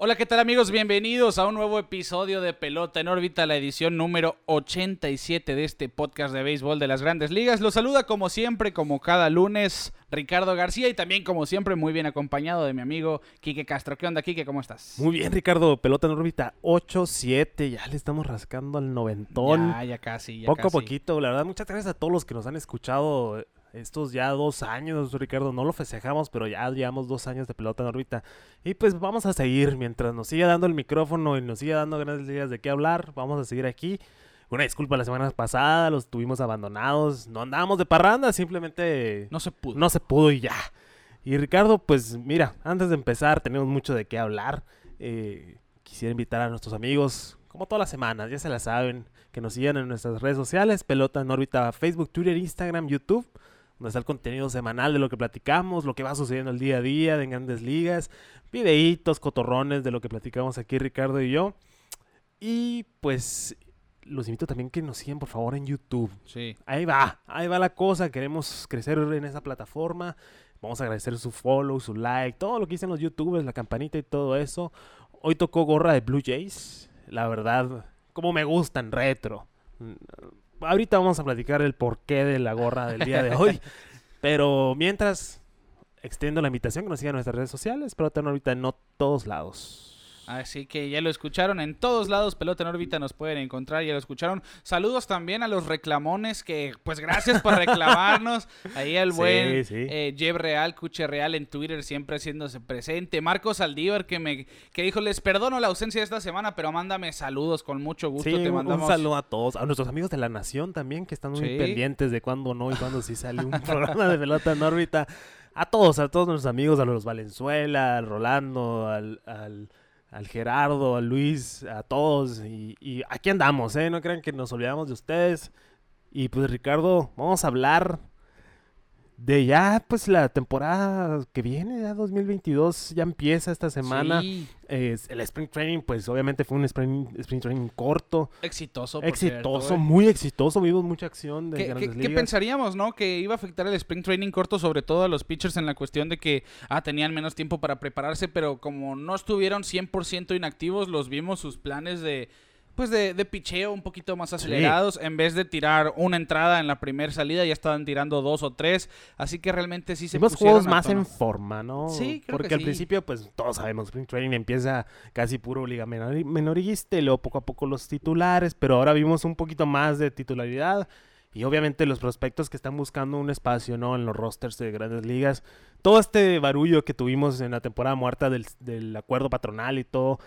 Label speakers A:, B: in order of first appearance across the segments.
A: Hola, ¿qué tal amigos? Bienvenidos a un nuevo episodio de Pelota en órbita, la edición número 87 de este podcast de béisbol de las grandes ligas. Los saluda como siempre, como cada lunes, Ricardo García y también como siempre muy bien acompañado de mi amigo Quique Castro. ¿Qué onda, Quique? ¿Cómo estás?
B: Muy bien, Ricardo. Pelota en órbita 8-7. Ya le estamos rascando al noventón.
A: Ya, ya casi. Ya
B: Poco a poquito. La verdad, muchas gracias a todos los que nos han escuchado estos ya dos años, Ricardo. No lo festejamos, pero ya llevamos dos años de pelota en órbita. Y pues vamos a seguir. Mientras nos siga dando el micrófono y nos siga dando grandes ligas de qué hablar, vamos a seguir aquí. Una disculpa la semana pasada, los tuvimos abandonados. No andábamos de parranda, simplemente
A: No se pudo.
B: no se pudo y ya. Y Ricardo, pues mira, antes de empezar, tenemos mucho de qué hablar. Eh, quisiera invitar a nuestros amigos, como todas las semanas, ya se la saben, que nos sigan en nuestras redes sociales, Pelota en órbita, Facebook, Twitter, Instagram, YouTube, donde está el contenido semanal de lo que platicamos, lo que va sucediendo el día a día de en grandes ligas, videitos, cotorrones de lo que platicamos aquí Ricardo y yo. Y pues los invito también que nos sigan por favor en YouTube.
A: Sí.
B: Ahí va, ahí va la cosa. Queremos crecer en esa plataforma. Vamos a agradecer su follow, su like, todo lo que dicen los youtubers, la campanita y todo eso. Hoy tocó gorra de Blue Jays. La verdad, como me gustan, retro. Ahorita vamos a platicar el porqué de la gorra del día de hoy. Pero mientras, extiendo la invitación que nos sigan en nuestras redes sociales. Pero también ahorita en no todos lados.
A: Así que ya lo escucharon en todos lados, Pelota en órbita nos pueden encontrar, ya lo escucharon. Saludos también a los reclamones que, pues gracias por reclamarnos. Ahí al
B: Sí,
A: buen
B: sí.
A: eh, Jeb Real, Cuche Real en Twitter siempre haciéndose presente. Marcos Aldívar que me que dijo, les perdono la ausencia de esta semana, pero mándame saludos con mucho gusto.
B: Sí,
A: Te
B: un-
A: mandamos
B: un saludo a todos, a nuestros amigos de la Nación también, que están muy pendientes de cuándo no y cuándo sí sale un programa de pelota en órbita. A todos, a todos nuestros amigos, a los Valenzuela, al Rolando, al, al, al Gerardo, a Luis, a todos. Y, aquí andamos, ¿eh? No crean que nos olvidamos de ustedes. Y pues Ricardo, vamos a hablar de ya, pues la temporada que viene, ya 2022, ya empieza esta semana.
A: Sí,
B: el Spring Training, pues obviamente fue un Spring, spring Training corto.
A: exitoso. por
B: Exitoso,
A: cierto, ¿eh?
B: muy exitoso. Vimos mucha acción de
A: ¿Qué,
B: grandes
A: qué- qué
B: ligas.
A: pensaríamos, no? Que iba a afectar el sprint training corto, sobre todo a los pitchers en la cuestión de que ah, tenían menos tiempo para prepararse, pero como no estuvieron 100% inactivos, los vimos sus planes de pues de, de picheo un poquito más acelerados. En vez de tirar una entrada en la primera salida, ya estaban tirando dos o tres. Así que realmente sí se
B: Vimos juegos más
A: tono.
B: en forma, ¿no?
A: Sí, creo que
B: Porque al
A: sí.
B: principio, pues todos sabemos, Spring Training empieza casi puro liga menor- menorista y luego poco a poco los titulares, pero ahora vimos un poquito más de titularidad y obviamente los prospectos que están buscando un espacio, ¿no? En los rosters de grandes ligas. Todo este barullo que tuvimos en la temporada muerta del, del acuerdo patronal y todo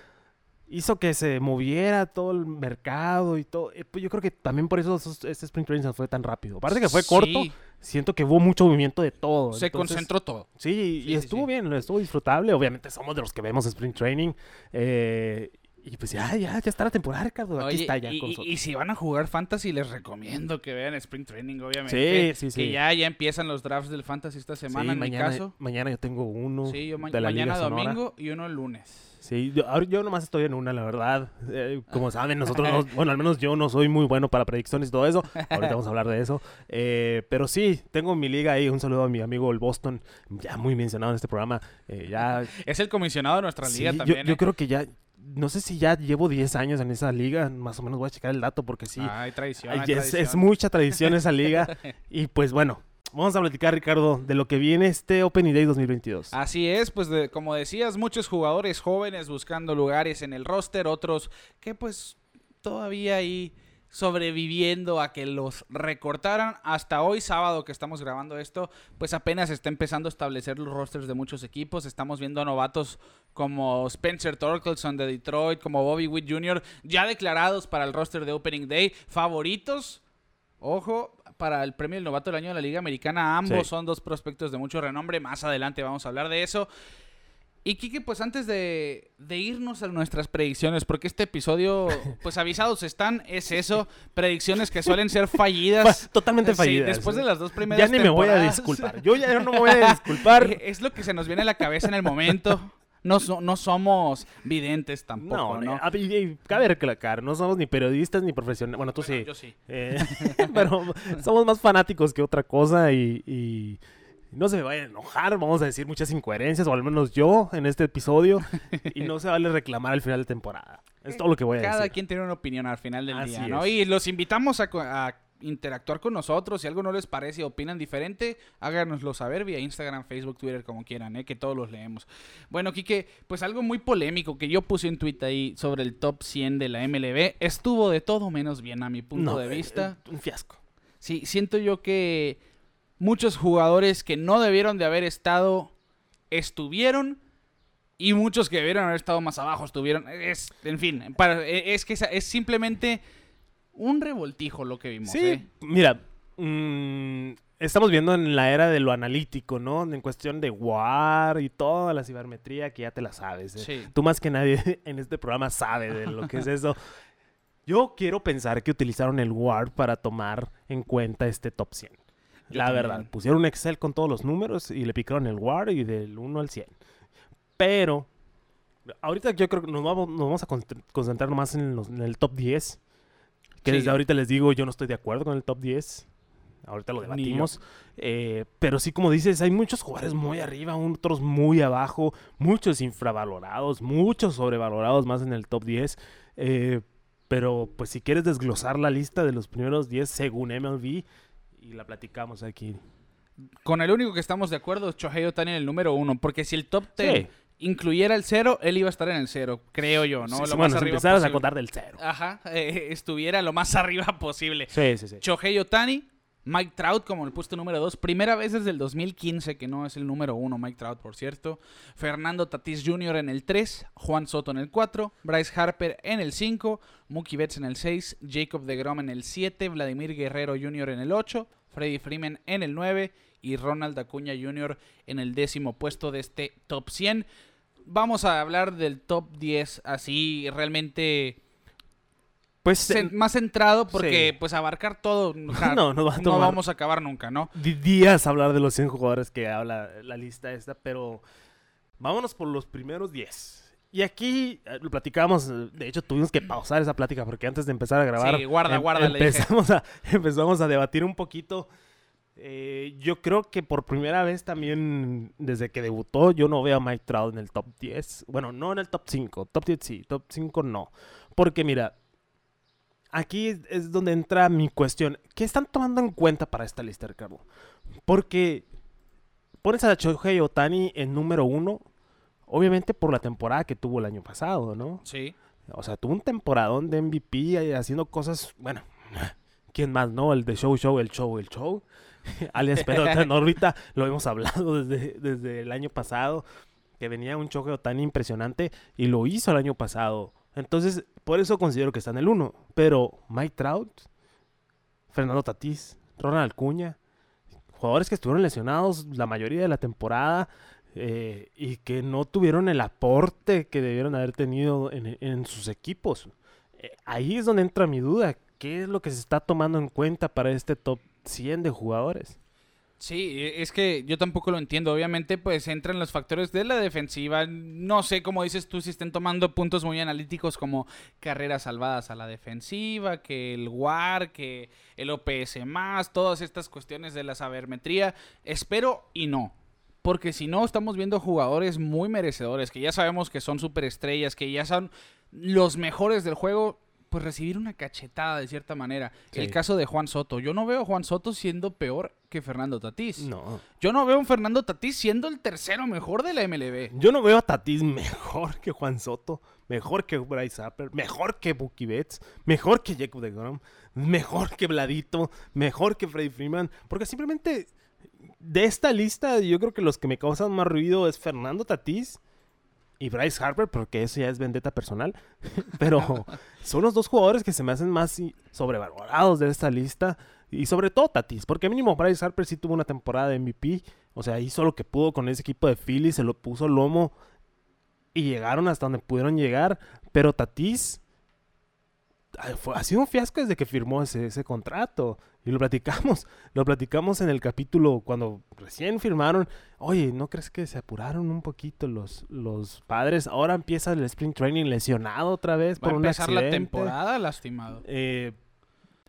B: hizo que se moviera todo el mercado y todo. Eh, pues yo creo que también por eso este Spring Training se fue tan rápido. Aparte que fue corto, siento que hubo mucho movimiento de todo.
A: se
B: Entonces,
A: concentró todo.
B: Sí,
A: Sí,
B: y estuvo
A: sí.
B: bien, estuvo disfrutable. Obviamente somos de los que vemos Spring Training. eh, y pues ya, ya, ya está la temporada, Ricardo. Aquí
A: Oye,
B: está ya
A: y,
B: con
A: y- si van a jugar Fantasy, les recomiendo que vean Spring Training, obviamente.
B: Sí, sí, sí.
A: Que ya, ya empiezan los drafts del Fantasy esta semana,
B: Sí,
A: en
B: mañana,
A: mi caso.
B: mañana yo tengo uno.
A: Sí, yo ma-
B: de la
A: mañana
B: Liga Sonora.
A: domingo y uno el lunes.
B: Sí, yo, yo nomás estoy en una, la verdad. Eh, como saben, nosotros, no- bueno, al menos yo no soy muy bueno para predicciones y todo eso. Ahorita vamos a hablar de eso. Eh, pero sí, tengo mi liga ahí. Un saludo a mi amigo el Boston, ya muy mencionado en este programa. Eh, ya
A: Es el comisionado de nuestra liga también.
B: yo,
A: ¿eh?
B: creo que ya, no sé si ya llevo 10 años en esa liga, más o menos voy a checar el dato porque sí,
A: Hay tradición. hay
B: es, mucha tradición esa liga. y pues bueno, vamos a platicar Ricardo de lo que viene este Opening Day 2022.
A: Así es, pues como decías, muchos jugadores jóvenes buscando lugares en el roster, otros que pues todavía ahí sobreviviendo a que los recortaran. Hasta hoy, sábado que estamos grabando esto, pues apenas está empezando a establecer los rosters de muchos equipos. Estamos viendo a novatos como Spencer Torkelson de Detroit, como Bobby Witt Jr., ya declarados para el roster de Opening Day, favoritos. Ojo, para el premio del novato del año de la Liga Americana, ambos
B: Sí.
A: son dos prospectos de mucho renombre. Más adelante vamos a hablar de eso. Y Kike, pues antes de, de irnos a nuestras predicciones, porque este episodio, pues avisados están, es eso, predicciones que suelen ser fallidas.
B: Totalmente
A: Sí,
B: fallidas.
A: después de las dos
B: ya
A: primeras
B: ni me voy a disculpar. Yo ya no me voy a disculpar.
A: Es lo que se nos viene a la cabeza en el momento. No, so- no somos videntes tampoco, ¿no?
B: No, a- y- y cabe recalcar, no somos ni periodistas ni profesionales. Bueno, tú
A: Bueno,
B: sí.
A: Yo sí.
B: Eh, pero somos más fanáticos que otra cosa y, y no se me vayan a enojar, vamos a decir muchas incoherencias, o al menos yo en este episodio, y no se vale reclamar al final de temporada. Es todo lo que voy a
A: Cada
B: decir.
A: quien tiene una opinión al final del
B: Así
A: día, ¿no?
B: es.
A: Y los invitamos a, a interactuar con nosotros. Si algo no les parece, opinan diferente, háganoslo saber vía Instagram, Facebook, Twitter, como quieran, ¿eh? que todos los leemos. Bueno, Quique, pues algo muy polémico que yo puse en Twitter ahí sobre el top 100 de la MLB estuvo de todo menos bien a mi punto
B: No,
A: de
B: eh,
A: vista.
B: eh, un fiasco.
A: Sí, siento yo que muchos jugadores que no debieron de haber estado estuvieron y muchos que debieron haber estado más abajo estuvieron. Es, en fin, para- e- es que es simplemente un revoltijo lo que vimos.
B: Sí,
A: ¿eh?
B: mira, mm, estamos viendo en la era de lo analítico, ¿no? En cuestión de WAR y toda la cibermetría que ya te la sabes. ¿eh?
A: Sí.
B: Tú más que nadie en este programa sabe de lo que es eso. Yo quiero pensar que utilizaron el WAR para tomar en cuenta este top 100.
A: Yo
B: la
A: también.
B: verdad, pusieron un Excel con todos los números y le picaron el WAR y del 1 al 100. Pero ahorita yo creo que nos vamos, nos vamos a concent- concentrar más en, los- en el top 10. Que
A: Sí.
B: desde ahorita les digo, yo no estoy de acuerdo con el top 10. Ahorita lo debatimos. Eh, pero sí, como dices, hay muchos jugadores muy arriba, otros muy abajo, muchos infravalorados, muchos sobrevalorados más en el top 10. Eh, pero pues si quieres desglosar la lista de los primeros 10 según MLB, y la platicamos aquí.
A: Con el único que estamos de acuerdo es Shohei Ohtani en el número uno, porque si el top 10
B: Sí.
A: Incluyera el cero, él iba a estar en el cero, creo yo, ¿no?
B: Sí,
A: lo
B: sí,
A: más
B: bueno,
A: arriba
B: empezaras a contar del cero.
A: Ajá, eh, estuviera lo más arriba posible.
B: Sí, sí, sí.
A: Shohei Otani, Mike Trout como el puesto número 2, primera vez desde el 2015 que no es el número 1 Mike Trout, por cierto. Fernando Tatis Jr. en el 3, Juan Soto en el 4, Bryce Harper en el 5, Mookie Betts en el 6, Jacob deGrom en el 7, Vladimir Guerrero Jr. en el 8, Freddie Freeman en el 9 y Ronald Acuña Jr. en el décimo puesto de este top 100. Vamos a hablar del top 10 así realmente
B: Pues
A: más centrado porque
B: Sí.
A: pues abarcar todo o sea,
B: No, nos va a
A: no
B: tomar-
A: vamos a acabar nunca, ¿no?
B: días hablar de los 100 jugadores que habla la lista esta, pero vámonos por los primeros 10. Y aquí eh, lo platicamos, de hecho tuvimos que pausar esa plática porque antes de empezar a grabar
A: Sí, guarda,
B: em-
A: guarda, le dije.
B: empezamos, a, empezamos a debatir un poquito. Eh, yo creo que por primera vez también desde que debutó yo no veo a Mike Trout en el top 10. Bueno, no en el top 5, top 10 sí, top 5 no. Porque mira, aquí es, donde entra mi cuestión. ¿Qué están tomando en cuenta para esta lista, Ricardo? Porque pones a Shohei Otani en número uno, obviamente por la temporada que tuvo el año pasado, ¿no?
A: Sí.
B: O sea, tuvo un temporadón de MVP ahí haciendo cosas, bueno, ¿quién más, no? El de Show Show, el Show, el Show. Alias Pelota en órbita, lo hemos hablado desde, desde el año pasado, que venía un Shohei Otani impresionante y lo hizo el año pasado. Entonces, por eso considero que está en el 1. Pero Mike Trout, Fernando Tatís, Ronald Acuña, jugadores que estuvieron lesionados la mayoría de la temporada eh, y que no tuvieron el aporte que debieron haber tenido en, en sus equipos. Eh, ahí es donde entra mi duda. ¿Qué es lo que se está tomando en cuenta para este top 100 de jugadores?
A: Sí, e- es que yo tampoco lo entiendo. Obviamente, pues entran los factores de la defensiva. No sé, como dices tú, si estén tomando puntos muy analíticos como carreras salvadas a la defensiva, que el WAR, que el OPS más, todas estas cuestiones de la sabermetría. Espero y no. Porque si no, estamos viendo jugadores muy merecedores, que ya sabemos que son superestrellas, que ya son los mejores del juego, pues recibir una cachetada de cierta manera.
B: Sí.
A: El caso de Juan Soto. Yo no veo a Juan Soto siendo peor que Fernando Tatís.
B: No.
A: Yo no veo a un Fernando Tatís siendo el tercero mejor de la MLB.
B: Yo no veo a Tatis mejor que Juan Soto, mejor que Bryce Harper, mejor que Bucky Betts, mejor que Jacob deGrom, mejor que Vladito, mejor que Freddie Freeman, porque simplemente de esta lista yo creo que los que me causan más ruido es Fernando Tatís y Bryce Harper, porque eso ya es vendetta personal, pero son los dos jugadores que se me hacen más sobrevalorados de esta lista y sobre todo Tatis, porque mínimo Bryce Harper sí tuvo una temporada de MVP, o sea, hizo lo que pudo con ese equipo de Philly, se lo puso lomo y llegaron hasta donde pudieron llegar. Pero Tatis ha sido un fiasco desde que firmó ese, ese contrato. Y lo platicamos, lo platicamos en el capítulo cuando recién firmaron. Oye, ¿no crees que se apuraron un poquito los, los padres? Ahora empieza el sprint training lesionado otra vez
A: Va a
B: por un
A: empezar la
B: accidente.
A: temporada lastimado.
B: Eh,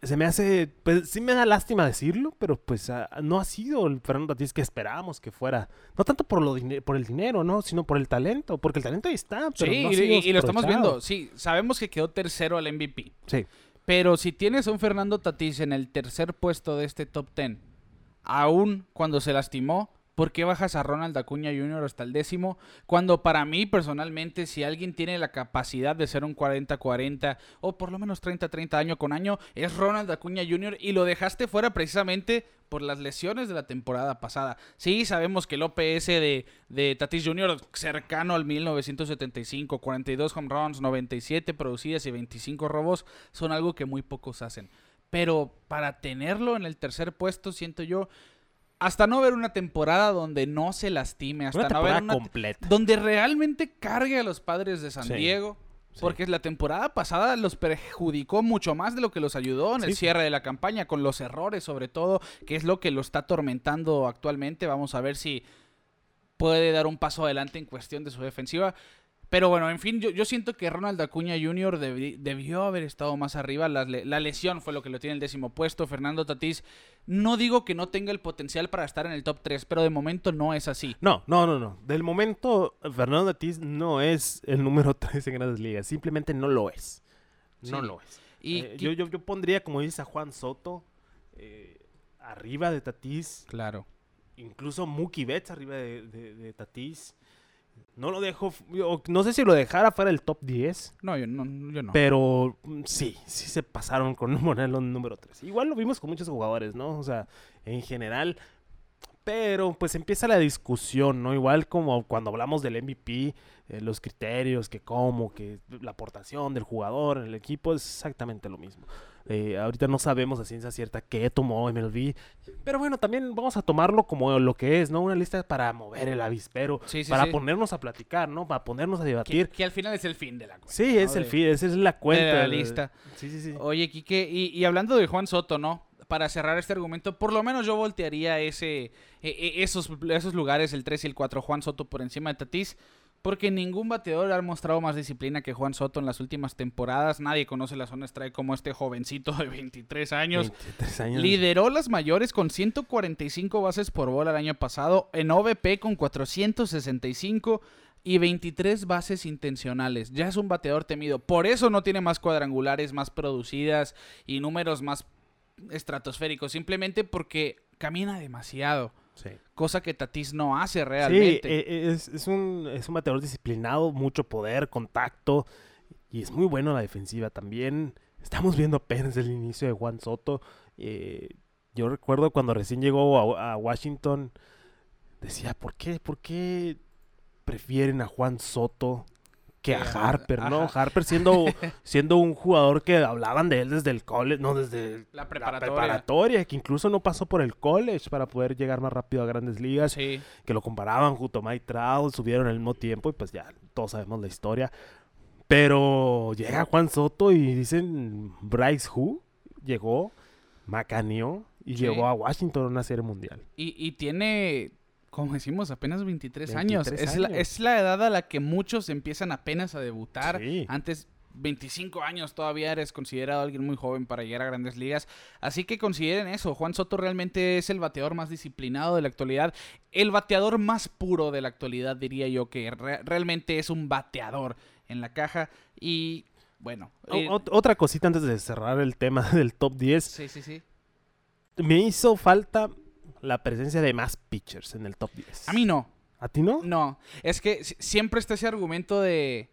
B: se me hace, pues sí me da lástima decirlo, pero pues ah, no ha sido el Fernando Tatís que esperábamos que fuera. No tanto por, lo por el dinero, ¿no? Sino por el talento, porque el talento ahí está, pero
A: Sí,
B: no ha
A: y,
B: sido
A: y- y lo estamos viendo. Sí, sabemos que quedó tercero al MVP.
B: Sí.
A: Pero si tienes a un Fernando Tatís en el tercer puesto de este top 10, aún cuando se lastimó, ¿por qué bajas a Ronald Acuña Jr. hasta el décimo? Cuando para mí, personalmente, si alguien tiene la capacidad de ser un 40-40 o por lo menos 30-30 año con año, es Ronald Acuña Jr. y lo dejaste fuera precisamente por las lesiones de la temporada pasada. Sí, sabemos que el OPS de, de Tatis Jr. cercano al 1975, 42 home runs, 97 producidas y 25 robos, son algo que muy pocos hacen. Pero para tenerlo en el tercer puesto, siento yo, hasta no ver una temporada donde no se lastime, hasta
B: Una
A: no ver una
B: completa.
A: donde realmente cargue a los padres de San
B: Sí,
A: Diego.
B: sí.
A: Porque la temporada pasada los perjudicó mucho más de lo que los ayudó en el cierre de la campaña, con los errores sobre todo, que es lo que lo está atormentando actualmente. Vamos a ver si puede dar un paso adelante en cuestión de su defensiva. Pero bueno, en fin, yo, yo siento que Ronald Acuña Jr. debi- debió haber estado más arriba. La, le- la lesión fue lo que lo tiene en el décimo puesto. Fernando Tatís, no digo que no tenga el potencial para estar en el top 3, pero de momento no es así.
B: No, no, no, no. Del momento, Fernando Tatís no es el número 3 en Grandes Ligas. Simplemente no lo es. No
A: Sí.
B: lo es.
A: Y
B: Eh, yo, yo, yo pondría, como dice a Juan Soto, eh, arriba de Tatís.
A: Claro.
B: Incluso Mookie Betts arriba de, de- de Tatís. No lo dejo, yo no sé si lo dejara fuera del top 10,
A: No, yo no. Yo no.
B: pero mm, sí, sí se pasaron con en número 3. Igual lo vimos con muchos jugadores, ¿no? O sea, en general. Pero pues empieza la discusión, ¿no? Igual como cuando hablamos del MVP, eh, los criterios, que cómo, que la aportación del jugador en el equipo es exactamente lo mismo. Eh, ahorita no sabemos a ciencia cierta qué tomó MLB, pero bueno, también vamos a tomarlo como lo que es, ¿no? Una lista para mover el avispero,
A: Sí, sí,
B: para
A: sí.
B: ponernos a platicar, ¿no? Para ponernos a debatir.
A: que al final es el fin de la cuenta.
B: Sí, es
A: ¿no?
B: el feed, esa es la cuenta.
A: de la lista.
B: Sí, sí, sí.
A: Oye, Quique, y, y hablando de Juan Soto, ¿no? Para cerrar este argumento, por lo menos yo voltearía ese, e- e- esos, esos lugares, el 3 y el 4, Juan Soto por encima de Tatís, porque ningún bateador ha mostrado más disciplina que Juan Soto en las últimas temporadas. Nadie conoce la zona strike como este jovencito de 23 años.
B: 23 años.
A: Lideró las mayores con 145 bases por bola el año pasado, en OVP con 465 y 23 bases intencionales. Ya es un bateador temido. Por eso no tiene más cuadrangulares, más producidas y números más estratosféricos. Simplemente porque camina demasiado.
B: Sí.
A: Cosa que Tatis no hace realmente.
B: eh, es, es un, es un bateador disciplinado, mucho poder, contacto, y es muy bueno en la defensiva también. Estamos viendo apenas el inicio de Juan Soto. eh, yo recuerdo cuando recién llegó a, a Washington, decía, ¿por qué, ¿por qué prefieren a Juan Soto que a Harper, no? Harper siendo, siendo un jugador que hablaban de él desde el college, no desde
A: la
B: la
A: preparatoria.
B: preparatoria, que incluso no pasó por el college para poder llegar más rápido a grandes ligas
A: Sí.
B: que lo comparaban junto a Mike Trout, subieron al mismo tiempo y pues ya todos sabemos la historia. Pero llega Juan Soto y dicen Bryce Who llegó, macaneó y
A: Sí.
B: llegó a Washington a una serie mundial.
A: Y, y tiene, como decimos, apenas 23, años.
B: 23
A: Es la,
B: años.
A: es la edad a la que muchos empiezan apenas a debutar.
B: Sí.
A: Antes, 25 años todavía eres considerado alguien muy joven para llegar a grandes ligas. Así que consideren eso. Juan Soto realmente es el bateador más disciplinado de la actualidad. El bateador más puro de la actualidad, diría yo, que re- realmente es un bateador en la caja. Y bueno. Eh,
B: ot- otra cosita antes de cerrar el tema del top 10.
A: sí, sí, sí.
B: Me hizo falta la presencia de más pitchers en el top 10.
A: A mí no.
B: ¿A ti no?
A: No, es que si- siempre está ese argumento de...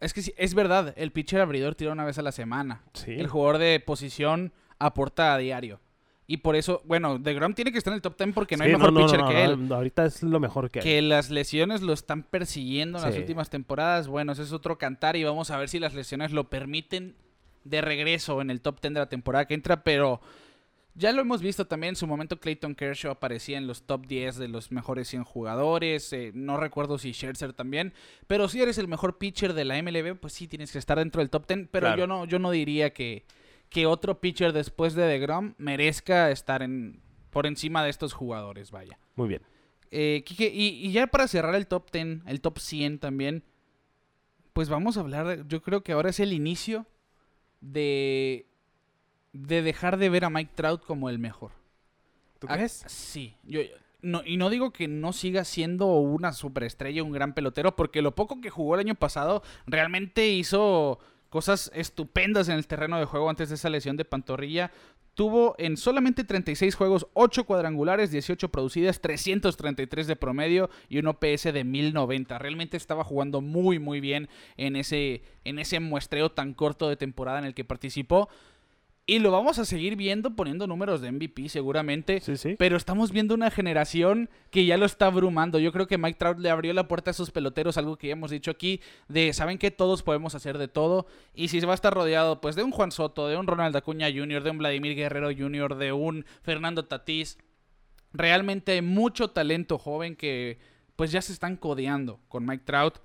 A: Es que sí, es verdad, el pitcher abridor tira una vez a la semana.
B: Sí.
A: El jugador de posición aporta a diario. Y por eso, bueno, DeGrom tiene que estar en el top 10 porque no
B: Sí,
A: hay mejor
B: no, no,
A: pitcher
B: no,
A: que él.
B: Ahorita es lo mejor que hay.
A: Que las lesiones lo están persiguiendo en las últimas temporadas. Bueno, ese es otro cantar y vamos a ver si las lesiones lo permiten de regreso en el top 10 de la temporada que entra. Pero Ya lo hemos visto también, en su momento Clayton Kershaw aparecía en los top 10 de los mejores 100 jugadores, eh, no recuerdo si Scherzer también, pero si eres el mejor pitcher de la MLB, pues sí tienes que estar dentro del top 10, pero
B: Claro.
A: yo no yo no diría que, que otro pitcher después de DeGrom merezca estar en por encima de estos jugadores, vaya.
B: Muy bien.
A: Eh, Quique, y, y ya para cerrar el top 10, el top 100 también, pues vamos a hablar, de- yo creo que ahora es el inicio de, de dejar de ver a Mike Trout como el mejor.
B: ¿Tú
A: Ah,
B: crees?
A: Sí. Yo, no, y no digo que no siga siendo una superestrella, un gran pelotero, porque lo poco que jugó el año pasado realmente hizo cosas estupendas en el terreno de juego antes de esa lesión de pantorrilla. Tuvo en solamente 36 juegos 8 cuadrangulares, 18 producidas, 333 de promedio y un OPS de 1090. Realmente estaba jugando muy muy bien en ese, en ese muestreo tan corto de temporada en el que participó. Y lo vamos a seguir viendo poniendo números de MVP seguramente.
B: Sí, sí.
A: Pero estamos viendo una generación que ya lo está abrumando. Yo creo que Mike Trout le abrió la puerta a sus peloteros, algo que ya hemos dicho aquí, de saben que todos podemos hacer de todo. Y si se va a estar rodeado pues de un Juan Soto, de un Ronald Acuña Jr., de un Vladimir Guerrero Jr., de un Fernando Tatís, realmente hay mucho talento joven que pues ya se están codeando con Mike Trout,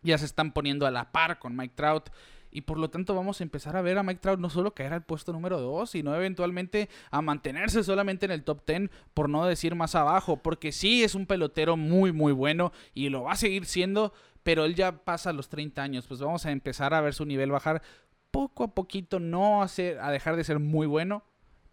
A: ya se están poniendo a la par con Mike Trout. Y por lo tanto vamos a empezar a ver a Mike Trout no solo caer al puesto número 2, sino eventualmente a mantenerse solamente en el top 10, por no decir más abajo, porque sí es un pelotero muy muy bueno y lo va a seguir siendo, pero él ya pasa los 30 años, pues vamos a empezar a ver su nivel bajar poco a poquito, no a, ser- a dejar de ser muy bueno,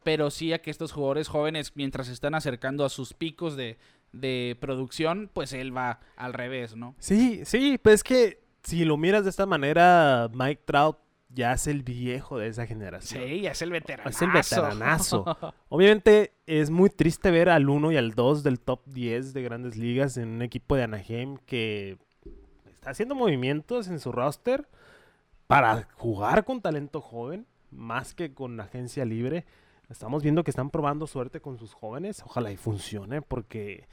A: pero sí a que estos jugadores jóvenes, mientras se están acercando a sus picos de, de producción, pues él va al revés, ¿no?
B: Sí, sí, pues es que si lo miras de esta manera, Mike Trout ya es el viejo de esa generación.
A: Sí, es el veterano.
B: Es el veteranazo. Obviamente es muy triste ver al 1 y al 2 del top 10 de grandes ligas en un equipo de Anaheim que está haciendo movimientos en su roster para jugar con talento joven, más que con agencia libre. Estamos viendo que están probando suerte con sus jóvenes. Ojalá y funcione porque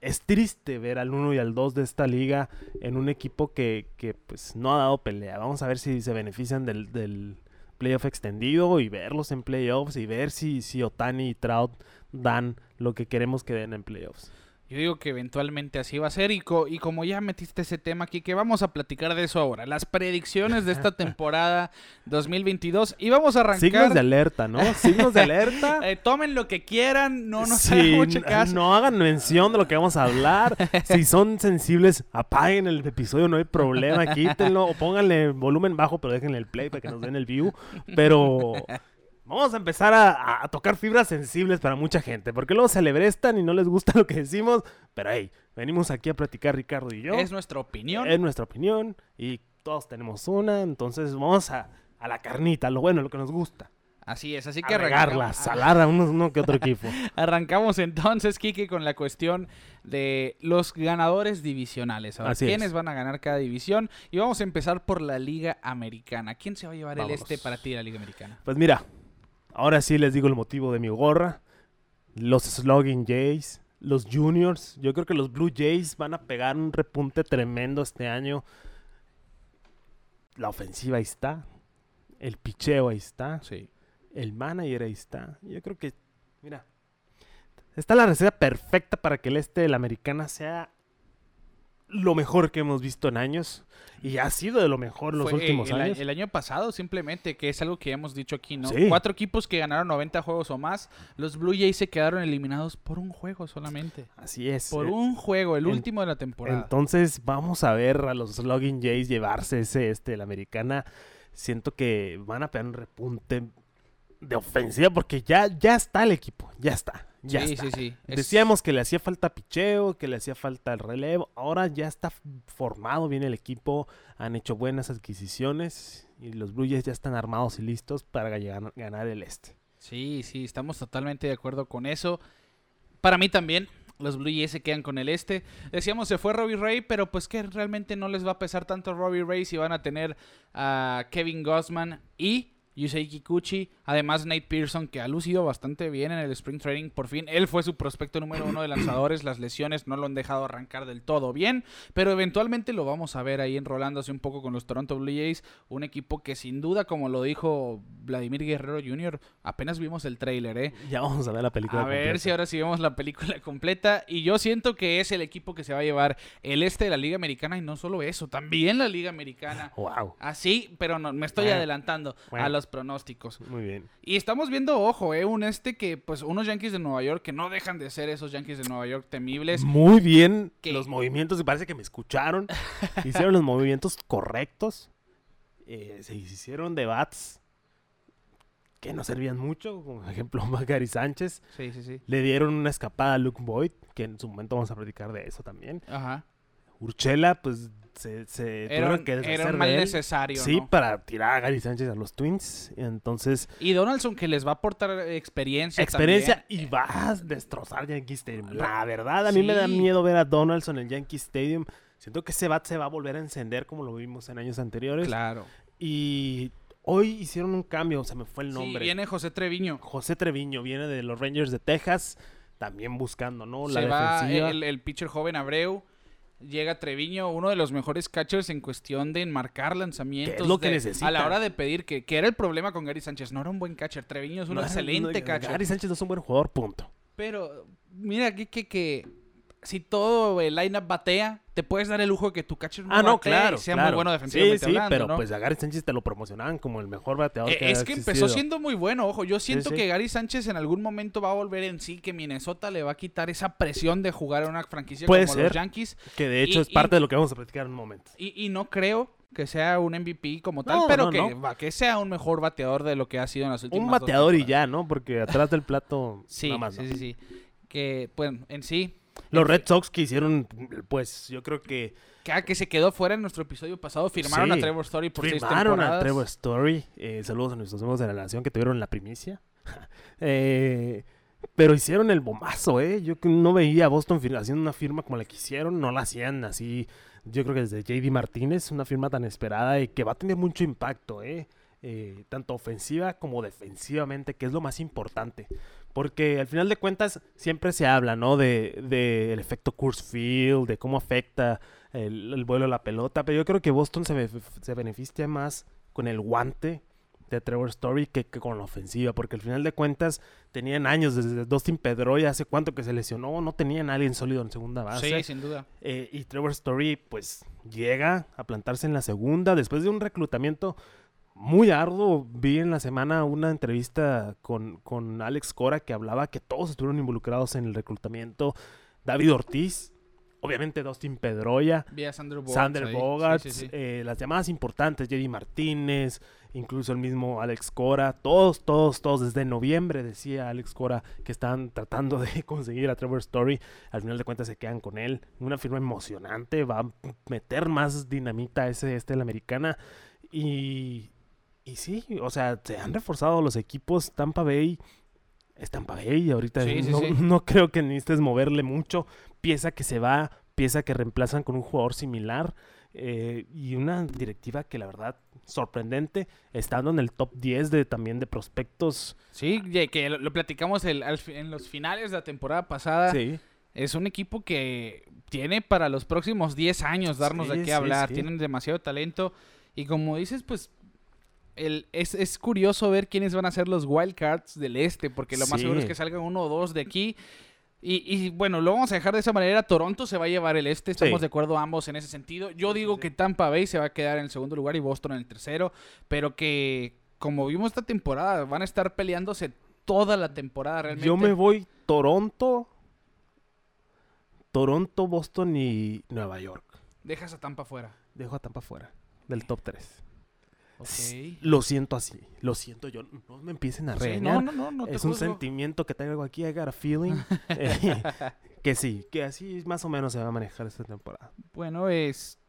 B: es triste ver al 1 y al 2 de esta liga en un equipo que, que, pues no ha dado pelea. Vamos a ver si se benefician del, del playoff extendido y verlos en playoffs y ver si, si Otani y Trout dan lo que queremos que den en playoffs.
A: Yo digo que eventualmente así va a ser. Y, co- y como ya metiste ese tema aquí, que vamos a platicar de eso ahora. Las predicciones de esta temporada 2022. Y vamos a arrancar.
B: Signos de alerta, ¿no? Signos de alerta.
A: Eh, tomen lo que quieran, no nos
B: Sí,
A: hagan mucho caso.
B: no hagan mención de lo que vamos a hablar. si son sensibles, apaguen el episodio, no hay problema, quítenlo o pónganle volumen bajo, pero déjenle el play para que nos den el view. Pero vamos a empezar a, a tocar fibras sensibles para mucha gente, porque luego se lebrestan y no les gusta lo que decimos. Pero hey, venimos aquí a platicar Ricardo y yo.
A: Es nuestra opinión.
B: Es nuestra opinión y todos tenemos una, entonces vamos a, a la carnita, lo bueno, lo que nos gusta.
A: Así es, así que
B: A regarla,
A: arrancamos,
B: salar a uno, uno que otro equipo.
A: arrancamos entonces, Kike, con la cuestión de los ganadores divisionales. Ahora,
B: Así
A: ¿quiénes
B: es.
A: van a ganar cada división? Y vamos a empezar por la Liga Americana. ¿Quién se va a llevar
B: Vámonos.
A: el este para ti, la Liga Americana?
B: Pues mira, ahora sí les digo el motivo de mi gorra. Los Slugging Jays, los Juniors. Yo creo que los Blue Jays van a pegar un repunte tremendo este año. La ofensiva ahí está. El picheo ahí está.
A: Sí.
B: El manager ahí está. Yo creo que, mira, está la receta perfecta para que el este de la americana sea lo mejor que hemos visto en años. Y ha sido de lo mejor los
A: Fue,
B: últimos
A: el,
B: años.
A: el año pasado, simplemente, que es algo que hemos dicho aquí, ¿no?
B: Sí.
A: Cuatro equipos que ganaron 90 juegos o más. Los Blue Jays se quedaron eliminados por un juego solamente.
B: Así es.
A: Por
B: Eh,
A: un juego, el
B: en-
A: último de la temporada.
B: Entonces vamos a ver a los Slugging Jays llevarse ese este la americana. Siento que van a pegar un repunte de ofensiva porque ya, ya está el equipo. Ya está. Ya
A: sí,
B: está.
A: sí, sí. Es-
B: Decíamos que le hacía falta picheo, que le hacía falta el relevo. Ahora ya está formado bien el equipo. Han hecho buenas adquisiciones. Y los Blue Jays ya están armados y listos para ganar, ganar el este.
A: Sí, sí, estamos totalmente de acuerdo con eso. Para mí también, los Blue Jays se quedan con el este. Decíamos, se fue Robbie Ray, pero pues que realmente no les va a pesar tanto Robbie Ray si van a tener a Kevin Gossman y Yusei Kikuchi, además Nate Pearson, que ha lucido bastante bien en el Spring Training, por fin, él fue su prospecto número uno de lanzadores, las lesiones no lo han dejado arrancar del todo bien, pero eventualmente lo vamos a ver ahí enrolándose un poco con los Toronto Blue Jays, un equipo que sin duda, como lo dijo Vladimir Guerrero Jr., apenas vimos el trailer, ¿eh?
B: Ya vamos a ver la película.
A: A ver si ahora sí vemos la película completa. Y yo siento que es el equipo que se va a llevar el este de la Liga Americana. Y no solo eso, también la Liga Americana.
B: Wow.
A: Así, pero no, me estoy
B: Bueno,
A: adelantando a los pronósticos.
B: Muy bien.
A: Y estamos viendo, ojo, eh, un este que, pues, unos Yankees de Nueva York que no dejan de ser esos Yankees de Nueva York temibles.
B: Muy bien
A: que-
B: los movimientos, parece que me escucharon. hicieron los movimientos correctos. Eh, se hicieron debates que no servían mucho. Como ejemplo, Gary Sánchez.
A: Sí, sí, sí.
B: Le dieron una escapada a Luke Boyd, que en su momento vamos a platicar de eso también.
A: Ajá.
B: Urchela, pues se, se
A: Era un,
B: que
A: era un mal
B: de él.
A: necesario,
B: Sí,
A: ¿no?
B: para tirar a Gary Sánchez a los Twins. Entonces,
A: Y Donaldson que les va a aportar experiencia
B: experiencia
A: también.
B: y vas a destrozar Yankee Stadium. La verdad, a mí me da miedo ver a Donaldson en el Yankee Stadium. Siento que ese bat se va a volver a encender como lo vimos en años anteriores.
A: Claro.
B: Y hoy hicieron un cambio, se me fue el
A: Sí,
B: nombre.
A: viene José Treviño.
B: José Treviño viene de los Rangers de Texas, también buscando, ¿no? La
A: se va
B: defensiva.
A: el, el pitcher joven Abreu. Llega Treviño, uno de los mejores catchers en cuestión de enmarcar lanzamientos.
B: ¿Qué es lo que necesita?
A: A la hora de pedir, que, que era el problema con Gary Sánchez. No era un buen catcher. Treviño es un
B: No,
A: excelente
B: no,
A: catcher.
B: Gary Sánchez no es un buen jugador, punto.
A: Pero mira aquí que, que si todo el lineup batea, te puedes dar el lujo de que tu catcher no
B: Ah, no,
A: batee
B: claro.
A: y sea
B: claro.
A: muy bueno defensivamente
B: Sí, sí,
A: hablando,
B: pero
A: ¿no?
B: pues a Gary Sánchez te lo promocionaban como el mejor bateador
A: Eh,
B: que
A: es que empezó siendo muy bueno, ojo. Yo siento
B: sí.
A: que Gary Sánchez en algún momento va a volver en sí, que Minnesota le va a quitar esa presión de jugar en una franquicia
B: Puede
A: como
B: ser.
A: los Yankees.
B: Que de hecho
A: y-
B: es parte
A: y-
B: de lo que vamos a platicar en un momento.
A: Y, y no creo que sea un MVP como tal,
B: No,
A: pero
B: no,
A: que,
B: no.
A: va- que sea un mejor bateador de lo que ha sido en las últimas
B: Un
A: dos
B: bateador y ya, ¿no? Porque atrás del plato
A: Sí,
B: nada más.
A: sí, sí, sí. Que, bueno, en sí,
B: Los Red Sox que hicieron, pues yo creo que
A: cada que se quedó fuera en nuestro episodio pasado, firmaron
B: Sí,
A: a Trevor Story por seis
B: firmaron
A: temporadas.
B: a Trevor Story. Eh, saludos a nuestros amigos de la nación que tuvieron la primicia. Eh, pero hicieron el bombazo, ¿eh? Yo que no veía a Boston haciendo una firma como la que hicieron. No la hacían así. Yo creo que desde JD Martínez, una firma tan esperada y que va a tener mucho impacto, ¿eh? Eh, tanto ofensiva como defensivamente, que es lo más importante. Porque al final de cuentas siempre se habla, ¿no? De, de el efecto Coors Field, de cómo afecta el, el vuelo de la pelota. Pero yo creo que Boston se, se beneficia más con el guante de Trevor Story que, que con la ofensiva. Porque al final de cuentas tenían años desde Dustin Pedroia, hace cuánto que se lesionó, no tenían a alguien sólido en segunda base.
A: Sí, sin duda.
B: Eh, y Trevor Story, pues, llega a plantarse en la segunda después de un reclutamiento muy arduo. Vi en la semana una entrevista con, con Alex Cora que hablaba que todos estuvieron involucrados en el reclutamiento. David Ortiz, obviamente Dustin Pedroia,
A: Vi a Sander Bogarts
B: Sander
A: ahí.
B: Bogarts,
A: Sí, sí, sí.
B: eh, las llamadas importantes, Jerry Martínez, incluso el mismo Alex Cora, todos, todos, todos desde noviembre decía Alex Cora que estaban tratando de conseguir a Trevor Story, al final de cuentas se quedan con él, una firma emocionante, va a meter más dinamita a ese este de la americana y, y sí, o sea, se han reforzado los equipos Tampa Bay. Es Tampa Bay, ahorita
A: Sí,
B: no,
A: sí.
B: no creo que necesites moverle mucho. Pieza que se va, pieza que reemplazan con un jugador similar. eh, y una directiva que la verdad sorprendente, estando en el top 10 de también de prospectos.
A: Sí, que lo, lo platicamos el- al en los finales de la temporada pasada.
B: Sí.
A: Es un equipo que tiene para los próximos 10 años darnos
B: Sí,
A: de qué hablar.
B: sí.
A: Tienen demasiado talento. Y como dices, pues el, es, es curioso ver quiénes van a ser los wildcards del este. Porque lo más
B: Sí.
A: seguro es que salgan uno o dos de aquí. Y, y, bueno, lo vamos a dejar de esa manera. Toronto se va a llevar el este. Estamos
B: Sí.
A: de acuerdo ambos en ese sentido. Yo digo que Tampa Bay se va a quedar en el segundo lugar y Boston en el tercero. Pero que, como vimos esta temporada, van a estar peleándose toda la temporada realmente.
B: Yo me voy Toronto, Toronto, Boston y Nueva York.
A: Dejas a Tampa fuera.
B: Dejo a Tampa fuera del top 3. Lo siento así, lo siento yo. No me empiecen a regañar.
A: no,
B: es un
A: juzgo.
B: sentimiento que tengo aquí, I got a feeling. eh, que sí, que así más o menos se va a manejar esta temporada.
A: Bueno, es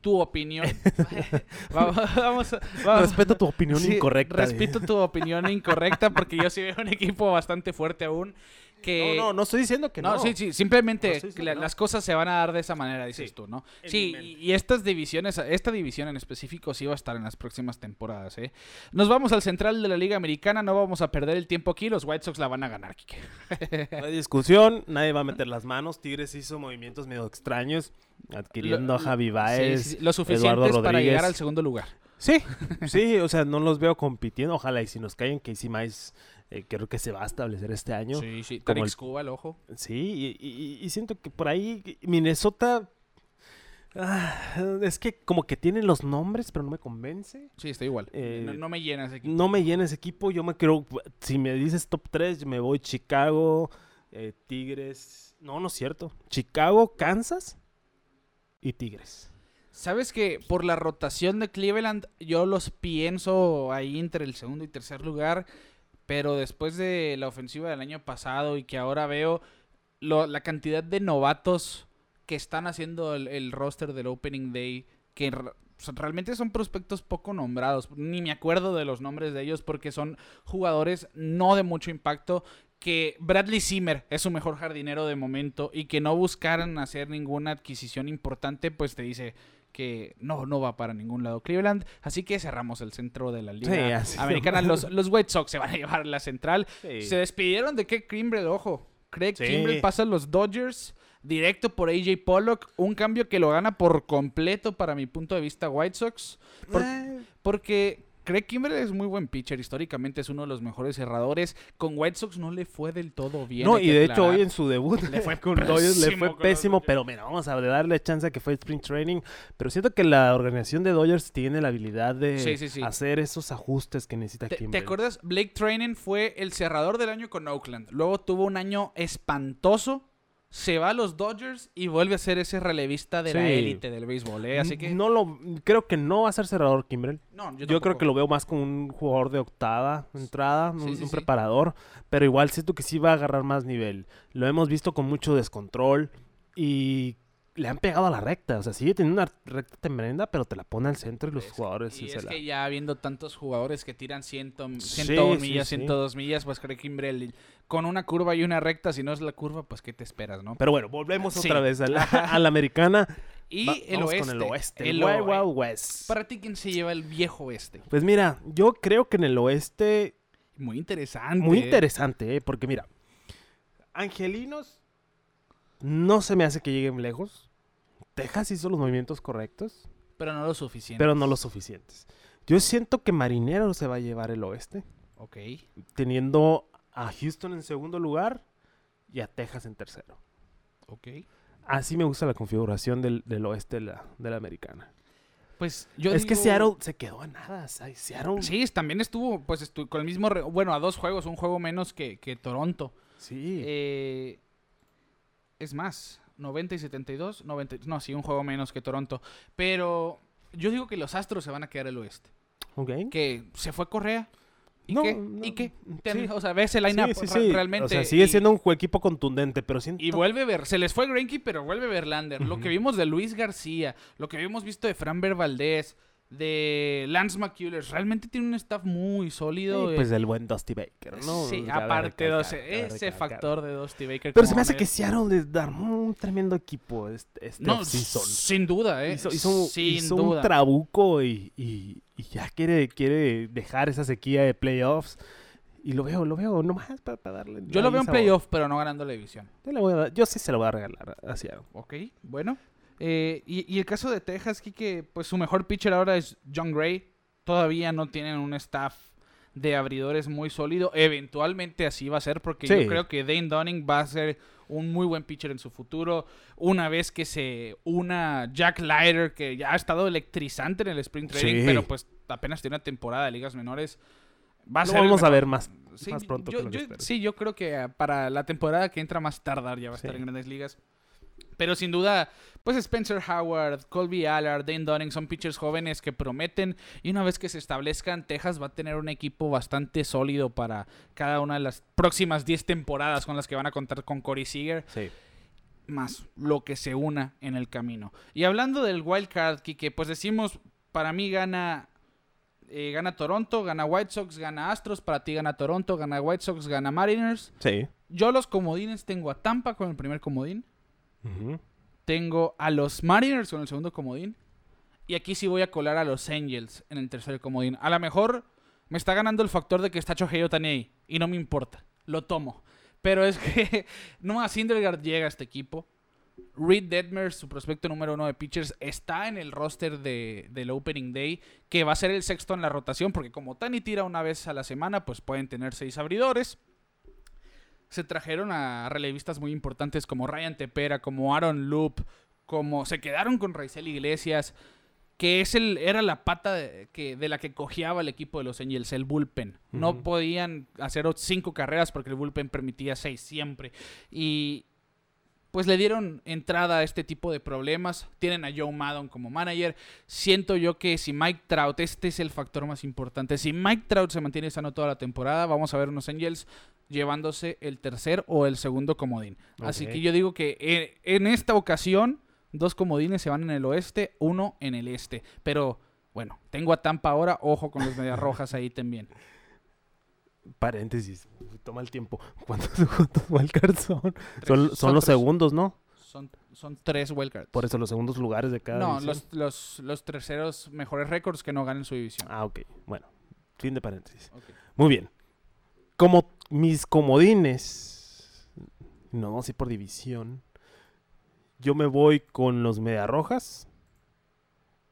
A: tu opinión. vamos, vamos, vamos-
B: Respeto tu opinión
A: Sí,
B: incorrecta.
A: Respeto tu opinión incorrecta porque yo sí veo un equipo bastante fuerte aún. Que...
B: No, no, no estoy diciendo que no.
A: No, sí, sí, simplemente
B: No
A: la-
B: no.
A: las cosas se van a dar de esa manera, dices
B: Sí.
A: tú, ¿no? Sí, y, y estas divisiones, esta división en específico sí va a estar en las próximas temporadas, ¿eh? Nos vamos al central de la Liga Americana, no vamos a perder el tiempo aquí, los White Sox la van a ganar, Kike.
B: No hay discusión, nadie va a meter las manos. Tigres hizo movimientos medio extraños, adquiriendo a Javi Baez.
A: Sí, sí, lo para llegar al segundo lugar.
B: Sí, sí, o sea, no los veo compitiendo. Ojalá y si nos caen, Casey Mize eh, creo que se va a establecer este año.
A: Sí, sí,
B: como el-
A: Skubal, ojo.
B: Sí, y, y- y siento que por ahí Minnesota... ah, es que como que tienen los nombres, pero no me convence.
A: Sí, está igual.
B: Eh,
A: no, no me llena ese equipo.
B: No me llena ese equipo. Yo me creo, si me dices top 3, me voy Chicago, eh, Tigres. No, no es cierto. Chicago, Kansas y Tigres.
A: ¿Sabes que por la rotación de Cleveland yo los pienso ahí entre el segundo y tercer lugar? Pero después de la ofensiva del año pasado y que ahora veo lo- la cantidad de novatos que están haciendo el, el roster del Opening Day, que realmente son prospectos poco nombrados. Ni me acuerdo de los nombres de ellos porque son jugadores no de mucho impacto. Que Bradley Zimmer es su mejor jardinero de momento y que no buscaran hacer ninguna adquisición importante, pues te dice que no, no va para ningún lado Cleveland. Así que cerramos el centro de la liga americana. Los, los White Sox se van a llevar la central.
B: Sí.
A: Se despidieron de Craig Kimbrell, ojo. Craig
B: Sí.
A: Kimbrell pasa a los Dodgers directo por AJ Pollock. Un cambio que lo gana por completo para mi punto de vista White Sox. Por-
B: Eh,
A: porque Craig Kimbrell es muy buen pitcher. Históricamente es uno de los mejores cerradores. Con White Sox no le fue del todo bien.
B: no, y de hecho hoy en su debut
A: Le fue
B: con Dodgers le
A: pésimo
B: fue pero mira, vamos a darle chance a que fue Spring Training, pero siento que la organización de Dodgers tiene la habilidad de
A: Sí, sí, sí.
B: hacer esos ajustes que necesita
A: ¿Te, te acuerdas? Blake Training fue el cerrador del año con Oakland. Luego tuvo un año espantoso. Se va a los Dodgers y vuelve a ser ese relevista de la élite del béisbol. ¿eh? Así que.
B: no lo creo que no va a ser cerrador Kimbrel.
A: no,
B: Yo, creo que lo veo más como un jugador de octava entrada, un,
A: Sí,
B: un preparador, pero igual siento que sí va a agarrar más nivel. Lo hemos visto con mucho descontrol y le han pegado a la recta, o sea, sigue teniendo una recta tremenda, pero te la pone al centro y los
A: Es
B: jugadores
A: Y es
B: la-
A: que ya habiendo tantos jugadores que tiran 100, 101
B: Sí, sí,
A: millas,
B: sí.
A: 102 millas, pues Craig Kimbrell con una curva y una recta, si no es la curva, pues ¿qué te esperas, no?
B: Pero bueno, volvemos
A: Sí.
B: otra vez a la, a la americana.
A: Y
B: Va-
A: el oeste.
B: con el oeste, el
A: el
B: Wild West.
A: Para ti, ¿quién se lleva el viejo oeste?
B: Pues mira, yo creo que en el oeste
A: Muy interesante.
B: Muy interesante, ¿eh? porque mira, Angelinos no se me hace que lleguen lejos. Texas hizo los movimientos correctos,
A: Pero no lo suficiente.
B: pero no los suficientes. Yo siento que Marinero se va a llevar el oeste,
A: Ok.
B: teniendo a Houston en segundo lugar y a Texas en tercero.
A: Ok.
B: Así me gusta la configuración del, del oeste de la, de la americana.
A: Pues yo
B: es que Seattle se quedó a nada. Seattle,
A: Sí, también estuvo, pues con el mismo, re- bueno, a dos juegos, un juego menos que, que Toronto.
B: sí.
A: Eh, es más, 90 y 72, 90, no, sí, un juego menos que Toronto. Pero yo digo que los Astros se van a quedar al oeste.
B: ok.
A: Que se fue Correa. ¿Y
B: No,
A: qué?
B: no,
A: ¿Y qué?
B: sí.
A: O sea, ves el line-up
B: Sí, sí,
A: realmente.
B: O sea, sigue
A: y-
B: siendo un equipo contundente, pero siento
A: Y vuelve ver, se les fue Greinke, pero vuelve Verlander. Lo que vimos de Luis García, lo que habíamos visto de Fran Valdez, de Lance McCullers, realmente tiene un staff muy sólido.
B: Sí,
A: eh,
B: pues el buen Dusty Baker, ¿no?
A: sí, aparte de
B: recalcar,
A: ese factor de Dusty Baker.
B: Pero se me hace que Seattle les da un tremendo equipo este, este
A: No, sin duda, ¿eh?
B: Hizo, hizo-
A: sin
B: hizo
A: duda.
B: un trabuco y, y- y ya quiere, quiere dejar esa sequía de playoffs. Y lo veo, lo veo nomás para, para darle.
A: Yo lo veo en
B: sabor.
A: playoff, pero no ganando la división.
B: Yo, le voy a dar- yo sí se lo voy a regalar a Seattle.
A: Ok, bueno. Eh, y, y el caso de Texas, que pues su mejor pitcher ahora es John Gray. Todavía no tienen un staff de abridores muy sólido. Eventualmente así va a ser, porque
B: Sí.
A: yo creo que Dane Dunning va a ser un muy buen pitcher en su futuro. Una vez que se una Jack Leiter, que ya ha estado electrizante en el Spring Training,
B: Sí.
A: pero pues apenas tiene una temporada de ligas menores. Va a ser
B: vamos a ver más,
A: Sí,
B: más pronto
A: yo-
B: que lo
A: yo-. Sí, yo creo que ah, para la temporada que entra más tardar ya va a estar en grandes ligas. Pero sin duda, pues Spencer Howard, Colby Allard, Dane Dunning son pitchers jóvenes que prometen. Y una vez que se establezcan, Texas va a tener un equipo bastante sólido para cada una de las próximas 10 temporadas con las que van a contar con Corey Seager
B: Sí.
A: más lo que se una en el camino. Y hablando del wild card, que pues decimos, para mí gana eh, gana Toronto, gana White Sox, gana Astros, para ti gana Toronto, gana White Sox, gana Mariners.
B: Sí.
A: Yo los comodines tengo a Tampa con el primer comodín, Tengo a los Mariners con el segundo comodín, y aquí sí voy a colar a los Angels en el tercer comodín. A lo mejor me está ganando el factor de que está Chohei Otani ahí, y no me importa, lo tomo. Pero es que Noah Syndergaard llega a este equipo. Reed Detmer, su prospecto número uno de pitchers, está en el roster de, del Opening Day, que va a ser el sexto en la rotación, porque como Tani tira una vez a la semana, pues pueden tener seis abridores. Se trajeron a relevistas muy importantes como Ryan Tepera, como Aaron Loop, como se quedaron con Raizel Iglesias, que es el, era la pata de, que, de la que cojeaba el equipo de los Angels, el bullpen. No podían hacer cinco carreras porque el bullpen permitía seis siempre. Y pues le dieron entrada a este tipo de problemas. Tienen a Joe Maddon como manager. Siento yo que si Mike Trout, este es el factor más importante. Si Mike Trout se mantiene sano toda la temporada, vamos a ver unos Angels llevándose el tercer o el segundo comodín. Así que yo digo que eh, en esta ocasión, dos comodines se van en el oeste, uno en el este. Pero bueno, tengo a Tampa ahora, ojo con los medias rojas ahí también.
B: Paréntesis. Toma el tiempo. ¿Cuántos, cuántos wildcards son? Son, los segundos, ¿no?
A: Son, son tres wildcards.
B: Por eso los segundos lugares de cada
A: No, los, los, los terceros mejores récords que no ganen su división.
B: Ah, ok. Bueno, fin de paréntesis.
A: Ok.
B: Muy bien. Como mis comodines, no vamos a ir por división. Yo me voy con los Mediarrojas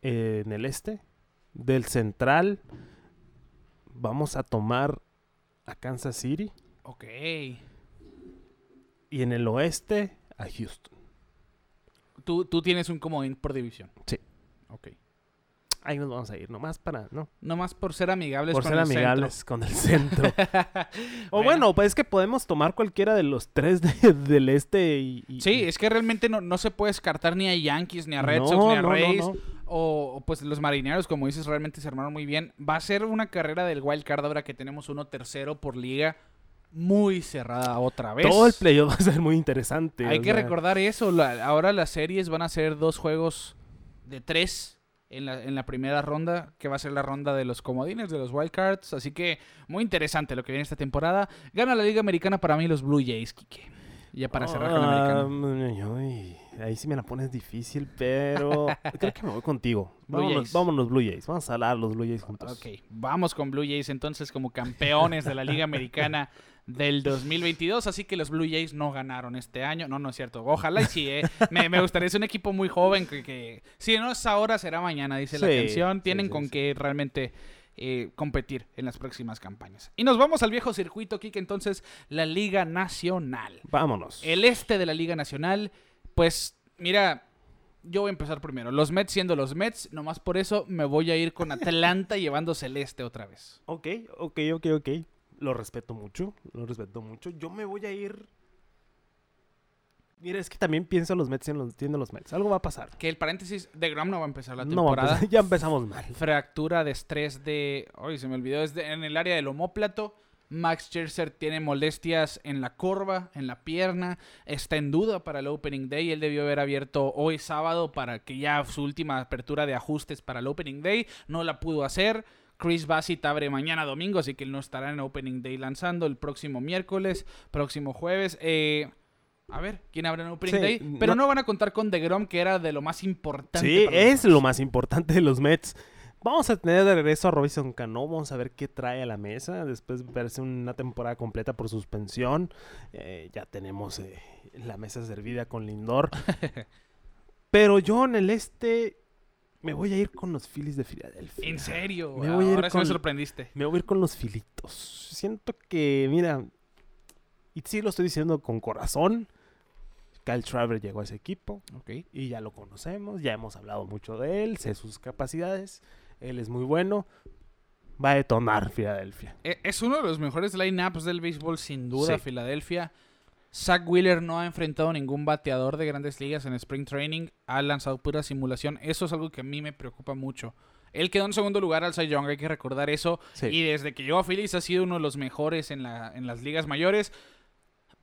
B: eh, en el este. Del central, vamos a tomar a Kansas City.
A: Ok.
B: Y en el oeste, a Houston.
A: Tú, tú tienes un comodín por división.
B: Sí.
A: Ok.
B: Ahí nos vamos a ir, nomás para, ¿no?
A: Nomás por ser amigables
B: Por
A: con
B: ser
A: el centro.
B: amigables con el centro. o
A: Bueno.
B: bueno, pues es que podemos tomar cualquiera de los tres de- del este y... y-
A: Sí, es que realmente no, no se puede descartar ni a Yankees, ni a Red
B: No,
A: Sox, ni a
B: no,
A: Rays. O, pues los marineros, como dices, realmente se armaron muy bien. Va a ser una carrera del wild card ahora que tenemos uno tercero por liga. Muy cerrada otra vez.
B: Todo el playoff va a ser muy interesante.
A: Hay que
B: sea,
A: recordar eso. la- ahora las series van a ser dos juegos de tres en la, en la primera ronda, que va a ser la ronda de los comodines, de los wildcards. Así que muy interesante lo que viene esta temporada. Gana la Liga Americana para mí los Blue Jays, Kike. Ya para cerrar con la
B: Ah,
A: americana.
B: ay, ahí sí me la pones difícil, pero creo que me voy contigo.
A: Blue
B: Vámonos,
A: Jays.
B: vámonos Blue Jays. Vamos a hablar los Blue Jays juntos.
A: Ok, vamos con Blue Jays entonces como campeones de la Liga Americana del 2022. Así que los Blue Jays no ganaron este año. No, no es cierto. Ojalá y sí, ¿eh? me, me gustaría. Es un equipo muy joven que, que si no es ahora, será mañana, dice la canción. Tienen
B: sí,
A: con qué realmente eh, competir en las próximas campañas. Y nos vamos al viejo circuito, Kike. Entonces, la Liga Nacional.
B: Vámonos.
A: El este de la Liga Nacional, pues, mira, yo voy a empezar primero. Los Mets siendo los Mets, nomás por eso me voy a ir con Atlanta llevándose el este otra vez.
B: Ok, ok, ok, ok. Lo respeto mucho, lo respeto mucho. Yo me voy a ir... Mira, es que también pienso los Mets siendo los, siendo los Mets. Algo va a pasar.
A: Que el paréntesis de Grom no va a empezar la
B: No, va a
A: temporada.
B: empezar- ya empezamos mal.
A: Fractura de estrés de. Ay, se me olvidó. Es de- en el área del homóplato. Max Scherzer tiene molestias en la corva, en la pierna. Está en duda para el Opening Day. Él debió haber abierto hoy sábado para que ya su última apertura de ajustes para el Opening Day. No la pudo hacer. Chris Bassett abre mañana domingo, así que él no estará en Opening Day lanzando el próximo miércoles, próximo jueves. Eh, a ver, ¿quién abre en Opening
B: Sí,
A: Day? Pero
B: no-
A: no van a contar con DeGrom, que era de lo más importante.
B: Sí,
A: para los
B: es lo más importante de los Mets. Vamos a tener de regreso a Robinson Cano. Vamos a ver qué trae a la mesa. Después de verse una temporada completa por suspensión. Eh, ya tenemos eh, la mesa servida con Lindor. Pero yo en el este me voy a ir con los Phillies de Filadelfia.
A: ¿En serio?
B: Me voy a ir
A: Ahora sí me
B: con-
A: sorprendiste.
B: Me voy a ir con los Filitos. Siento que, mira, y sí lo estoy diciendo con corazón. Kyle Traver llegó a ese equipo
A: Ok.
B: y ya lo conocemos, ya hemos hablado mucho de él, sé sus capacidades, él es muy bueno. Va a detonar Filadelfia.
A: E- Es uno de los mejores lineups del béisbol, sin duda,
B: Sí.
A: Filadelfia. Zach Wheeler no ha enfrentado ningún bateador de grandes ligas en Spring Training. Ha lanzado pura simulación. Eso es algo que a mí me preocupa mucho. Él quedó en segundo lugar al Cy Young, hay que recordar eso.
B: Sí.
A: Y desde que llegó a Phillies ha sido uno de los mejores en, la, en las ligas mayores.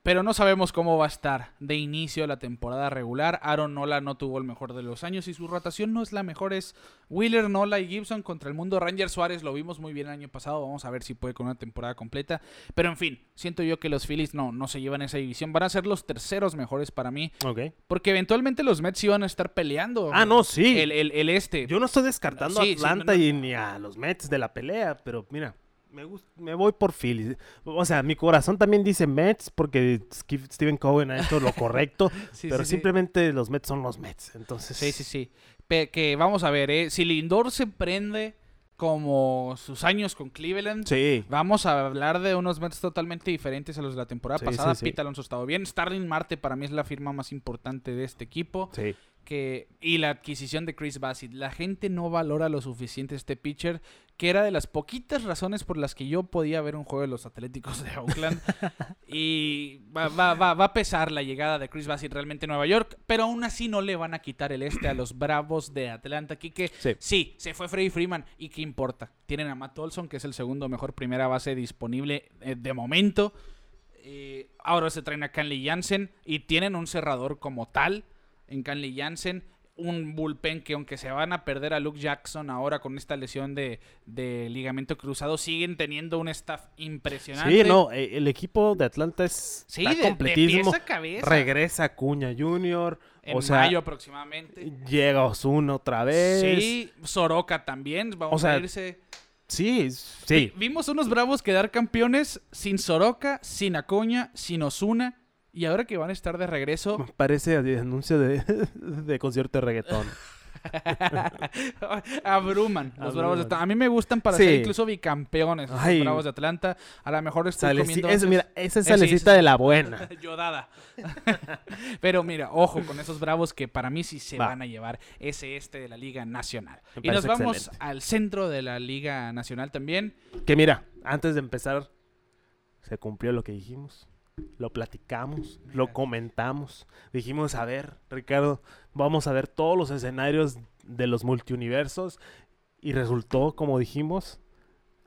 A: Pero no sabemos cómo va a estar de inicio la temporada regular. Aaron Nola no tuvo el mejor de los años y su rotación no es la mejor. Es Wheeler, Nola y Gibson contra el mundo. Ranger Suárez lo vimos muy bien el año pasado. Vamos a ver si puede con una temporada completa. Pero en fin, siento yo que los Phillies no, no se llevan esa división. Van a ser los terceros mejores para mí.
B: Ok.
A: Porque eventualmente los Mets iban a estar peleando.
B: Ah, no, sí.
A: El, el- el este.
B: Yo no estoy descartando
A: Sí,
B: a
A: sí,
B: Atlanta
A: no, no.
B: y ni a los Mets de la pelea, pero mira, me, me voy por Phillies. O sea, mi corazón también dice Mets porque Steven Cohen ha hecho lo correcto,
A: Sí,
B: pero
A: sí, sí.
B: simplemente los Mets son los Mets. Entonces,
A: Sí, sí, sí. Pe- que vamos a ver, ¿eh? Si Lindor se prende como sus años con Cleveland,
B: Sí.
A: vamos a hablar de unos Mets totalmente diferentes a los de la temporada pasada. Pete Alonso ha estado bien. Starling Marte para mí es la firma más importante de este equipo.
B: Sí.
A: Que, y la adquisición de Chris Bassett. La gente no valora lo suficiente este pitcher, que era de las poquitas razones por las que yo podía ver un juego de los Atléticos de Oakland. y va, va- va- va a pesar la llegada de Chris Bassett realmente a Nueva York, pero aún así no le van a quitar el este a los Bravos de Atlanta. Aquí que
B: Sí.
A: sí, se fue Freddy Freeman. ¿Y qué importa? Tienen a Matt Olson, que es el segundo mejor primera base disponible eh, de momento. Eh, ahora se traen a Canley Jansen y tienen un cerrador como tal en Canley Jansen. Un bullpen que aunque se van a perder a Luke Jackson ahora con esta lesión de, de ligamento cruzado, siguen teniendo un staff impresionante.
B: Sí, no, eh, el equipo de Atlanta es
A: Sí,
B: está
A: de, de
B: completísimo.
A: pies a cabeza.
B: Regresa Cuña Jr.,
A: en
B: o sea,
A: mayo aproximadamente.
B: llega Osuna otra vez.
A: Sí, Soroka también. Vamos
B: O sea,
A: a irse.
B: Sí, sí.
A: Vimos unos bravos quedar campeones sin Soroka, sin Acuña, sin Osuna. Y ahora que van a estar de regreso,
B: Parece anuncio de, de concierto de reggaetón.
A: abruman los bravos de. Atlanta. A mí me gustan para
B: Sí.
A: ser incluso bicampeones los
B: Ay.
A: bravos de Atlanta. A lo mejor estoy
B: Saleci-
A: comiendo.
B: es- mira, esa es salecita
A: sí,
B: de la buena.
A: Yodada. Pero mira, ojo con esos bravos que para mí sí se
B: Va.
A: van a llevar ese este de la Liga Nacional.
B: Me
A: Y nos vamos
B: excelente.
A: al centro de la Liga Nacional también.
B: Que mira, antes de empezar, se cumplió lo que dijimos. Lo platicamos, lo comentamos. Dijimos, a ver, Ricardo, vamos a ver todos los escenarios de los multiuniversos. Y resultó, como dijimos,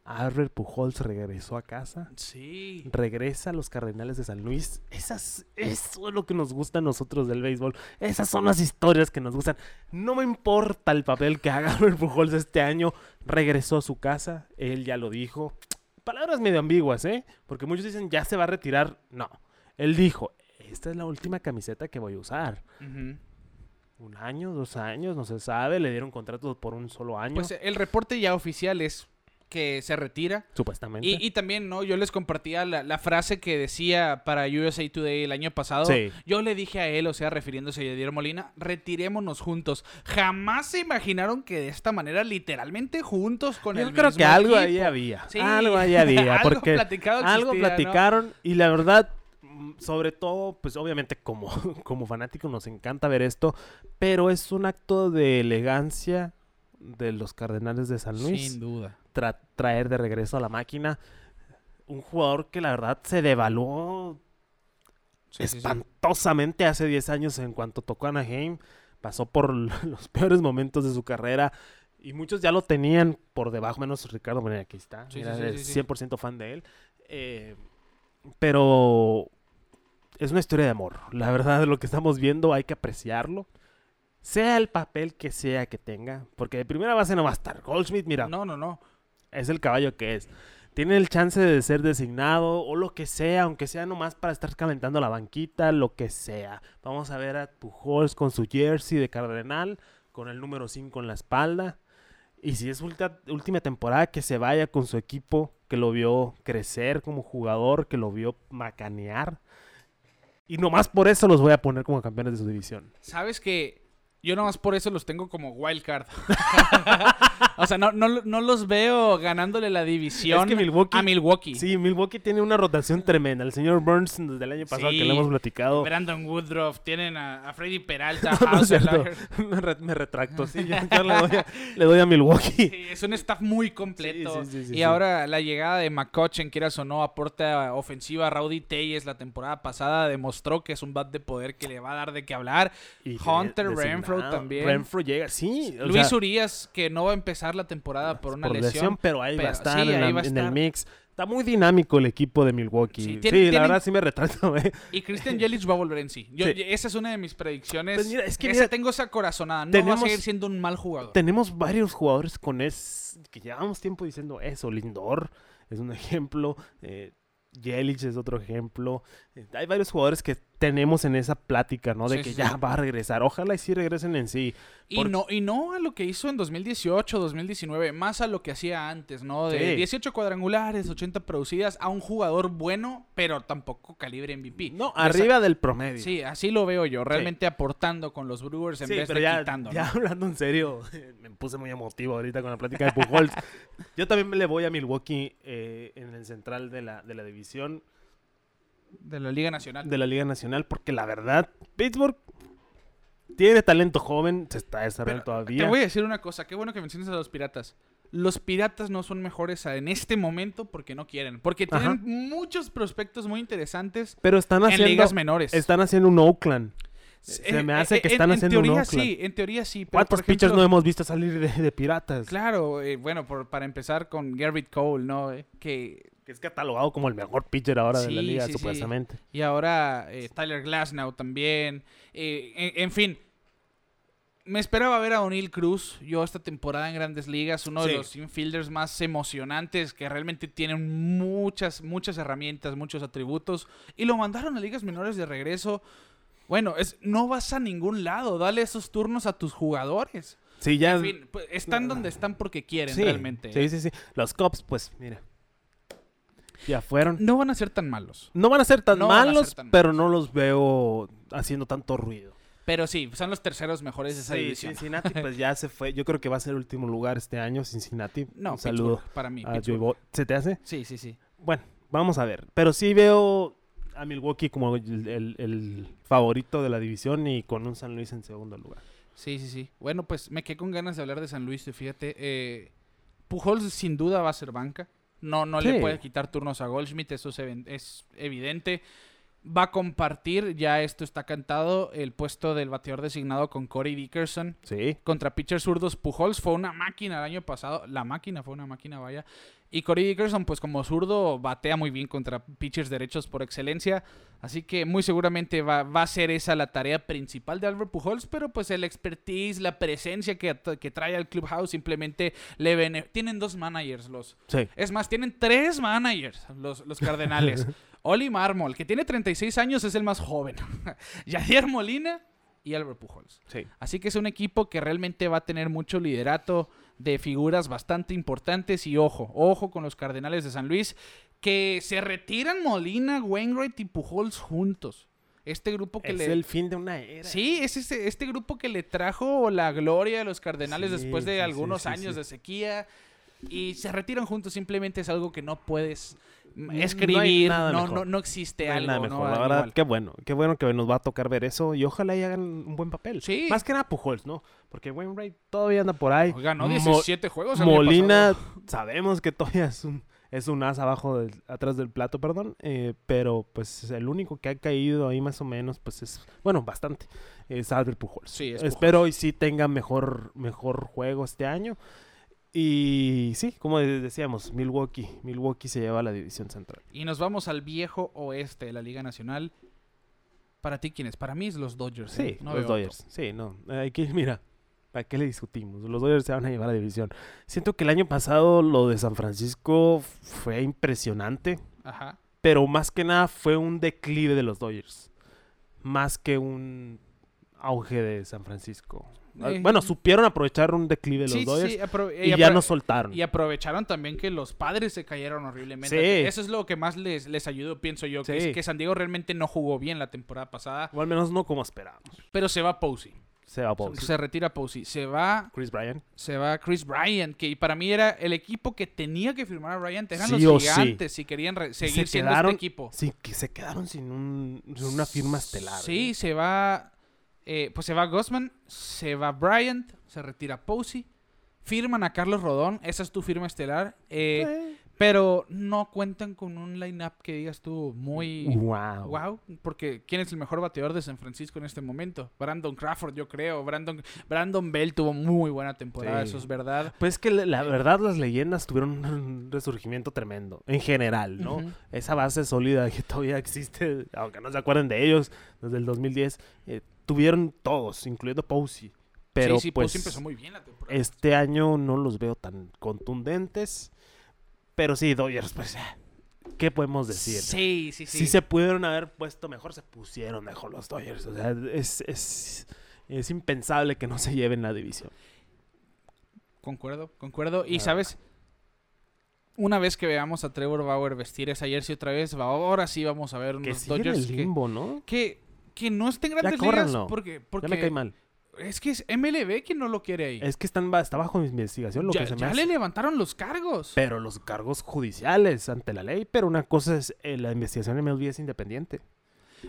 B: Albert Pujols regresó a casa.
A: Sí.
B: Regresa a los Cardenales de San Luis. Esas, eso es lo que nos gusta a nosotros del béisbol. Esas son las historias que nos gustan. No me importa el papel que haga Albert Pujols este año. Regresó a su casa. Él ya lo dijo. Palabras medio ambiguas, ¿eh? Porque muchos dicen, ya se va a retirar. No. Él dijo, esta es la última camiseta que voy a usar. Un año, dos años, no se sabe. Le dieron contrato por un solo año.
A: Pues el reporte ya oficial es que se retira.
B: supuestamente.
A: Y, y también, ¿no? Yo les compartía la, la frase que decía para USA Today el año pasado.
B: Sí.
A: Yo le dije a él, o sea, refiriéndose a Yadier Molina, retirémonos juntos. Jamás se imaginaron que de esta manera, literalmente juntos con
B: Yo
A: el
B: creo
A: mismo
B: que algo
A: equipo.
B: ahí había.
A: Sí.
B: Algo ahí había.
A: Algo
B: porque
A: platicado
B: algo
A: ¿no?
B: platicaron y la verdad, sobre todo, pues obviamente como, como fanáticos nos encanta ver esto, pero es un acto de elegancia de los Cardenales de San Luis
A: Sin duda.
B: Tra- traer de regreso a la máquina un jugador que la verdad se devaluó
A: Sí, sí, sí.
B: espantosamente hace 10 años en cuanto tocó a Anaheim. Pasó por los peores momentos de su carrera y muchos ya lo tenían por debajo, menos Ricardo Moreno, aquí está. Era
A: sí,
B: de
A: sí, sí.
B: 100% fan de él. Eh, pero es una historia de amor. La verdad, lo que estamos viendo hay que apreciarlo. Sea el papel que sea que tenga, porque de primera base no va a estar. Goldschmidt, mira,
A: No, no, no.
B: Es el caballo que es. Tiene el chance de ser designado o lo que sea, aunque sea nomás para estar calentando la banquita, lo que sea. Vamos a ver a Pujols con su jersey de cardenal, con el número 5 en la espalda. Y si es última temporada, que se vaya con su equipo, que lo vio crecer como jugador, que lo vio macanear. Y nomás por eso los voy a poner como campeones de su división.
A: Sabes que yo nomás por eso los tengo como wild card. o sea, no, no, no los veo ganándole la división
B: Es que Milwaukee-
A: a Milwaukee.
B: Sí, Milwaukee tiene una rotación tremenda. El señor Burns desde el año pasado
A: Sí.
B: que le hemos platicado.
A: Brandon Woodruff, tienen a, a Freddy Peralta,
B: No, no es cierto.
A: Hauser,
B: me, re- me retracto. Sí, yo, yo le, doy a, le doy a Milwaukee.
A: Sí, es un staff muy completo. Y ahora la llegada de McCutcheon, quieras o no, aporta ofensiva. Rowdy Telles la temporada pasada demostró que es un bat de poder que le va a dar de qué hablar.
B: Y
A: Hunter Renfro Renfro
B: Ah,
A: también.
B: Renfro llega, sí. o
A: Luis
B: sea,
A: Urias, que no va a empezar la temporada por una
B: por
A: lesión.
B: pero ahí va a estar,
A: sí,
B: en, la-
A: va a
B: en el
A: estar.
B: mix. Está muy dinámico el equipo de Milwaukee.
A: Sí,
B: Sí,
A: tiene-
B: la verdad sí me retrato, ¿eh?
A: Y Christian Yelich va a volver en sí. Yo-
B: Sí.
A: Esa es una de mis predicciones.
B: Pues mira, es que
A: Esa
B: mira,
A: tengo esa corazonada. No va
B: tenemos-
A: a seguir siendo un mal jugador.
B: Tenemos varios jugadores con es que llevamos tiempo diciendo eso. Lindor es un ejemplo. Eh, Yelich es otro ejemplo. Eh, hay varios jugadores que tenemos en esa plática, ¿no? De
A: Sí,
B: que
A: sí,
B: ya va a regresar. Ojalá y sí regresen en sí.
A: Y no, y no a lo que hizo en 2018, 2019, más a lo que hacía antes, ¿no? De
B: Sí.
A: 18 cuadrangulares, 80 producidas, a un jugador bueno, pero tampoco calibre MVP.
B: No, arriba del promedio.
A: Sí, así lo veo yo, realmente aportando con los Brewers en
B: Sí,
A: vez
B: pero
A: de
B: ya,
A: quitando.
B: ya
A: ¿no?
B: hablando en serio, me puse muy emotivo ahorita con la plática de Pujols. Yo también me le voy a Milwaukee eh, en el central de la, de la división
A: De la Liga Nacional.
B: de la Liga Nacional, porque la verdad, Pittsburgh tiene talento joven, se está desarrollando todavía.
A: Te voy a decir una cosa, qué bueno que menciones a los piratas. Los piratas no son mejores en este momento porque no quieren. Porque tienen
B: Ajá.
A: muchos prospectos muy interesantes
B: Pero están
A: en
B: haciendo,
A: ligas menores.
B: están haciendo un Oakland. Se
A: Eh,
B: me hace
A: eh,
B: que
A: en-
B: están
A: en
B: haciendo un
A: teoría
B: Oakland.
A: sí, en teoría sí. Pero
B: ¿Cuántos pitchers no hemos visto salir de, de piratas?
A: Claro, eh, bueno, por- para empezar con Garrett Cole, ¿no? Eh, que
B: Que es catalogado como el mejor pitcher ahora de la liga,
A: sí, sí.
B: supuestamente.
A: y ahora eh, Tyler Glasnow también. eh, en, en fin, me esperaba ver a O'Neill Cruz yo esta temporada en Grandes Ligas, uno de los infielders más emocionantes que realmente tienen muchas, muchas herramientas, muchos atributos y lo mandaron a ligas menores de regreso. Bueno, es, no vas a ningún lado, dale esos turnos a tus jugadores.
B: Sí, ya.
A: En fin, pues, están donde están porque quieren realmente.
B: Sí, sí, sí. Los Cubs, pues, mira. Ya fueron.
A: No van a ser tan malos.
B: No van a ser tan
A: No ser
B: malos,
A: tan
B: pero no los veo haciendo tanto ruido.
A: Pero sí, son los terceros mejores de esa
B: Sí,
A: división.
B: Cincinnati, pues ya se fue. Yo creo que va a ser el último lugar este año, Cincinnati.
A: No,
B: Un saludo
A: para mí.
B: a ¿Se te hace?
A: Sí, sí, sí.
B: Bueno, vamos a ver. Pero sí veo a Milwaukee como el, el- el favorito de la división y con un San Luis en segundo lugar.
A: Sí, sí, sí. Bueno, pues me quedé con ganas de hablar de San Luis, fíjate. eh, Pujols sin duda va a ser banca. No, no
B: Sí.
A: le puede quitar turnos a Goldschmidt, eso es evidente. Va a compartir, ya esto está cantado, el puesto del bateador designado con Corey Dickerson.
B: Sí.
A: contra pitchers zurdos. Pujols fue una máquina el año pasado. La máquina fue una máquina, vaya. Y Corey Dickerson, pues como zurdo, batea muy bien contra pitchers derechos por excelencia. Así que muy seguramente va, va a ser esa la tarea principal de Albert Pujols. Pero pues el expertise, la presencia que, que trae al clubhouse simplemente le bene- Tienen dos managers los...
B: Sí.
A: Es más, tienen tres managers los, los Cardenales. Oli Marmol, que tiene 36 años, es el más joven. Yadier Molina y Albert Pujols.
B: Sí.
A: Así que es un equipo que realmente va a tener mucho liderato de figuras bastante importantes y ojo, ojo con los Cardenales de San Luis que se retiran Molina, Wainwright y Pujols juntos. Este grupo que
B: Es
A: le
B: el fin de una era.
A: Sí, es este, este grupo que le trajo la gloria a los Cardenales
B: Sí,
A: después de
B: sí,
A: algunos
B: sí,
A: años de sequía y se retiran juntos, simplemente es algo que no puedes mm,
B: No
A: escribir,
B: nada
A: no, no, no existe algo,
B: nada mejor. La verdad,
A: igual.
B: qué bueno. Qué bueno que nos va a tocar ver eso y ojalá y hagan un buen papel.
A: Sí.
B: Más que nada Pujols, ¿no? Porque Wainwright todavía anda por ahí.
A: Ganó
B: Mo-
A: 17 juegos. el
B: Molina, sabemos que todavía es un, es un as abajo, del, atrás del plato, perdón. eh, pero pues el único que ha caído ahí más o menos, pues es, bueno, bastante, es Albert Pujols.
A: Sí, es
B: Espero y sí tenga mejor, mejor juego este año. Y sí, como de- decíamos, Milwaukee. Milwaukee se lleva a la división central.
A: Y nos vamos al viejo oeste de la Liga Nacional. ¿Para ti quiénes? Para mí es los Dodgers.
B: Sí,
A: ¿eh? No
B: los Dodgers. Sí, no. Hay que, mira, ¿para qué le discutimos? Los Dodgers se van a llevar a la división. Siento que el año pasado lo de San Francisco fue impresionante.
A: Ajá.
B: Pero más que nada fue un declive de los Dodgers. Más que un auge de San Francisco. Ah,
A: Eh.
B: Bueno, supieron aprovechar un declive de los
A: Sí,
B: Dodgers y,
A: y
B: ya nos soltaron.
A: Y aprovecharon también que los padres se cayeron horriblemente.
B: Sí.
A: Eso es lo que más les, les ayudó, pienso yo. Que, es que San Diego realmente no jugó bien la temporada pasada.
B: O al menos no como esperábamos.
A: Pero se va Posey.
B: Se va Posey.
A: Se retira Posey. Se va,
B: Chris Bryant.
A: se va Chris Bryant, que para mí era el equipo que tenía que firmar a Bryant. Eran
B: Sí
A: los
B: sí.
A: gigantes si querían seguir
B: se
A: siendo
B: quedaron,
A: este equipo.
B: Sí, que se quedaron sin, un, sin una firma estelar.
A: Sí,
B: ¿eh?
A: se va. Eh, pues se va Gosman, se va Bryant, se retira Posey. Firman a Carlos Rodón, esa es tu firma estelar. eh, Pero no cuentan con un line-up que digas tú muy
B: Wow.
A: wow. Porque ¿quién es el mejor bateador de San Francisco en este momento? Brandon Crawford, yo creo. Brandon, Brandon Bell tuvo muy buena temporada,
B: Sí.
A: eso es verdad.
B: Pues que la verdad las leyendas tuvieron un resurgimiento tremendo, en general, ¿no? Esa base sólida que todavía existe, aunque no se acuerden de ellos, desde el 2010, eh, tuvieron todos, incluyendo Posey. Pero
A: sí, sí,
B: pues
A: Posey empezó muy bien la temporada.
B: este año no los veo tan contundentes. Pero sí, Dodgers, pues, ¿qué podemos decir?
A: Sí, sí, sí.
B: Si se pudieron haber puesto mejor, se pusieron mejor los Dodgers. O sea, es, es, es impensable que no se lleven la división.
A: Concuerdo, concuerdo. Y
B: Ah.
A: sabes, una vez que veamos a Trevor Bauer vestir esa jersey otra vez, ahora sí vamos a ver
B: Que
A: unos
B: en
A: Dodgers que,
B: limbo, ¿no?
A: que, que no estén grandes ligas
B: córranlo.
A: porque, porque
B: Ya me cae mal.
A: es que es MLB quien no lo quiere ahí.
B: Es que están, está bajo investigación lo
A: ya
B: que se me
A: ya
B: hace.
A: le levantaron los cargos.
B: Pero los cargos judiciales ante la ley. Pero una cosa es eh, la investigación en MLB es independiente.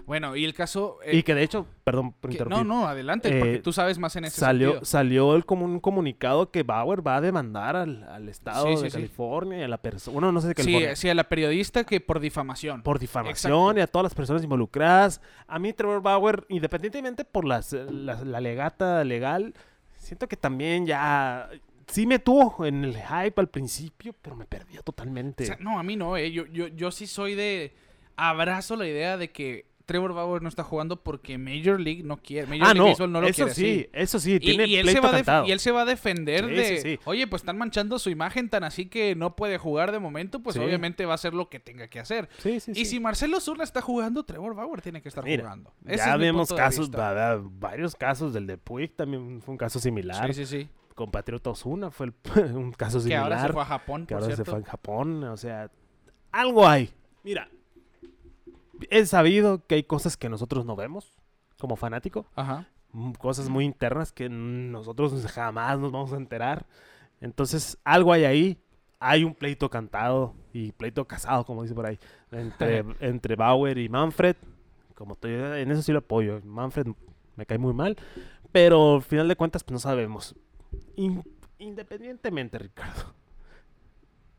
A: Bueno, y el caso... eh,
B: y que de hecho, perdón por interrumpir.
A: no, no, adelante, porque
B: Eh,
A: tú sabes más en ese
B: Salió,
A: sentido.
B: salió el, como un comunicado que Bauer va a demandar al, al estado
A: Sí, sí,
B: de
A: sí.
B: California y a la persona. Bueno, no sé de
A: Sí,
B: California.
A: sí, a la periodista que por difamación.
B: por difamación
A: Exacto.
B: y a todas las personas involucradas. A mí Trevor Bauer, independientemente por las, la, la legata legal, siento que también ya sí me tuvo en el hype al principio, pero me perdió totalmente.
A: O sea, no, a mí no, eh. yo, yo, yo sí soy de... Abrazo la idea de que Trevor Bauer no está jugando porque Major League no quiere. Major
B: ah,
A: League
B: no,
A: Baseball no lo
B: eso
A: quiere
B: sí, eso sí,
A: Y,
B: tiene
A: y él se va y él se va a defender
B: Sí,
A: de,
B: sí, sí.
A: oye, pues están manchando su imagen tan así que no puede jugar de momento, pues
B: Sí.
A: obviamente va a hacer lo que tenga que hacer.
B: Sí, sí,
A: Y
B: sí.
A: si Marcelo Zurna está jugando, Trevor Bauer tiene que estar
B: Mira,
A: jugando. Ese
B: ya vemos casos, va- varios casos del de Puig también fue un caso similar.
A: Sí, sí, sí.
B: Con Patriota Osuna fue el- un caso
A: Que
B: similar.
A: ahora se fue a Japón,
B: que
A: por
B: ahora se fue a Japón, o sea, algo hay. Mira, he sabido que hay cosas que nosotros no vemos como fanático,
A: Ajá.
B: mm, cosas muy internas que nosotros jamás nos vamos a enterar. Entonces, algo hay ahí. Hay un pleito cantado y pleito casado, como dice por ahí, entre, entre Bauer y Manfred. Como estoy, en eso sí lo apoyo. Manfred me cae muy mal, pero al final de cuentas, pues no sabemos. In- independientemente, Ricardo.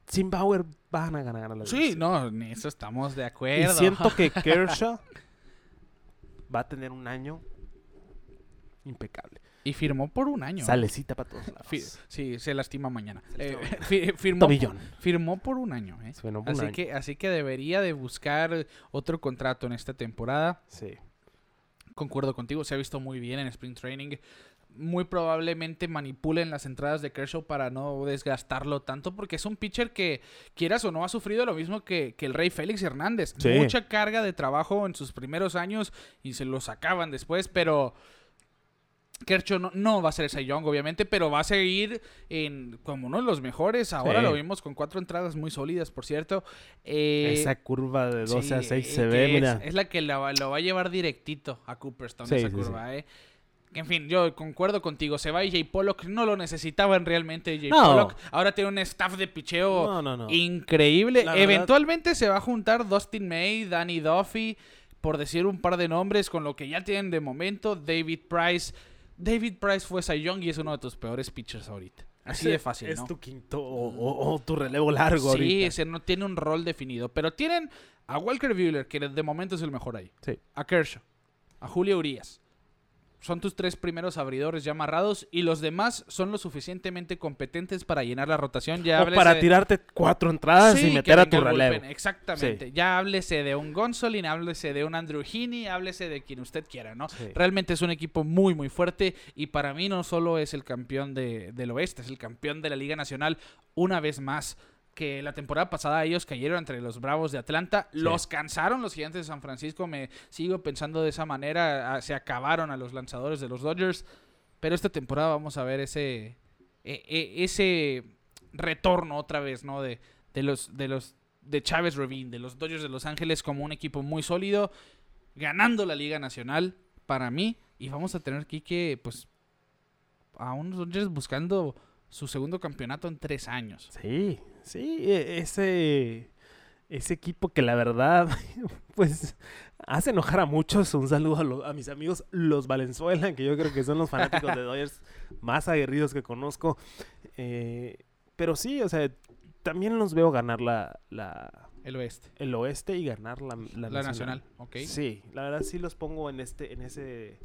B: Sin Bauer van a ganar la
A: Sí,
B: división.
A: no, en eso estamos de
B: Y
A: acuerdo.
B: siento que Kershaw va a tener un año impecable.
A: Y firmó por un año.
B: Salecita para todos lados.
A: Sí, se lastima mañana. Eh, firmó, por un año, ¿eh?
B: Por un
A: Así
B: año.
A: que, así que debería de buscar otro contrato en esta temporada.
B: Sí.
A: Concuerdo contigo, se ha visto muy bien en Spring Training. Muy probablemente manipulen las entradas de Kershaw para no desgastarlo tanto, porque es un pitcher que, quieras o no, ha sufrido lo mismo que, que el Rey Félix Hernández.
B: Sí.
A: Mucha carga de trabajo en sus primeros años y se lo sacaban después, pero Kershaw no, no va a ser ese Young, obviamente, pero va a seguir en, como uno de los mejores. Ahora
B: Sí.
A: lo vimos con cuatro entradas muy sólidas, por cierto. Eh,
B: Esa curva de 12 a
A: Sí,
B: 6
A: eh,
B: se ve,
A: es,
B: mira.
A: es la que lo, va- lo va a llevar directito a Cooperstown,
B: Sí,
A: esa curva, ¿eh? En fin, yo concuerdo contigo. Se va Jay Pollock. No lo necesitaban realmente Jay
B: No.
A: Pollock. Ahora tiene un staff de picheo
B: No, no, no.
A: increíble.
B: La verdad-
A: Eventualmente se va a juntar Dustin May, Danny Duffy, por decir un par de nombres, con lo que ya tienen de momento. David Price. David Price fue Cy Young y es uno de tus peores pitchers ahorita. Así de fácil,
B: Es
A: ¿no?
B: tu quinto o, o- o tu relevo largo
A: Sí,
B: ahorita.
A: ese no tiene un rol definido. Pero tienen a Walker Buehler, que de momento es el mejor ahí.
B: Sí.
A: A Kershaw. A Julio Urias. Son tus tres primeros abridores ya amarrados y los demás son lo suficientemente competentes para llenar la rotación. Ya
B: O para
A: de-
B: tirarte cuatro entradas
A: Sí,
B: y meter a tu
A: el
B: relevo.
A: Exactamente. Ya háblese de un Gonsolin, háblese de un Andrew Heaney, háblese de quien usted quiera, ¿no?
B: Sí.
A: Realmente es un equipo muy, muy fuerte y para mí no solo es el campeón de- del oeste, es el campeón de la Liga Nacional una vez más. Que la temporada pasada ellos cayeron entre los Bravos de Atlanta,
B: Sí.
A: los cansaron los Gigantes de San Francisco, me sigo pensando de esa manera, se acabaron a los lanzadores de los Dodgers, pero esta temporada vamos a ver ese, e- e- ese retorno otra vez, ¿no? De, de los, de los, de Chávez Ravine, de los Dodgers de Los Ángeles como un equipo muy sólido, ganando la Liga Nacional para mí. Y vamos a tener aquí que, pues, a unos Dodgers buscando su segundo campeonato en tres años.
B: Sí, sí, e- ese, ese equipo que la verdad, pues, hace enojar a muchos. Un saludo a, lo- a mis amigos los Valenzuela, que yo creo que son los fanáticos de Dodgers más aguerridos que conozco. Eh, pero sí, o sea, también los veo ganar la, la-
A: El oeste.
B: el oeste y ganar la, la
A: La, nacional. Ok.
B: Sí, la verdad sí los pongo en este, en ese,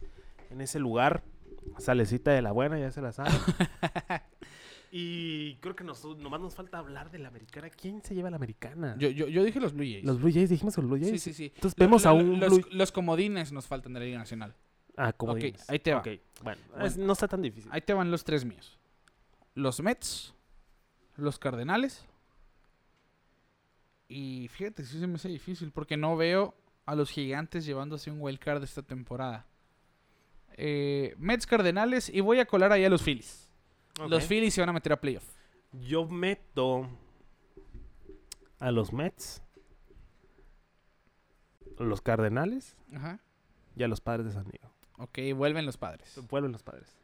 B: en ese lugar. Salecita de la buena, ya se la saben. y creo que nos, nomás nos falta hablar de la americana. ¿Quién se lleva la americana?
A: Yo, yo, yo dije los Blue Jays.
B: Los Blue Jays, dijimos que los Blue
A: sí,
B: Jays.
A: sí, sí.
B: Entonces
A: Lo-
B: vemos
A: lo-
B: a un
A: los,
B: Blue-
A: los comodines nos faltan de la Liga Nacional.
B: Ah, como
A: Ok,
B: dices.
A: ahí te va.
B: Bueno,
A: Bueno.
B: es- no está tan difícil.
A: Ahí te van los tres míos. Los Mets, los Cardenales. Y fíjate, sí se me hace difícil porque no veo a los gigantes llevándose un wild card esta temporada. Eh, Mets, Cardenales y voy a colar ahí a los Phillies. Los. Phillies se van a meter a playoff.
B: Yo meto a los Mets, los Cardenales
A: Ajá.
B: y a los Padres de San Diego.
A: Ok, vuelven los padres.
B: Vuelven los Padres.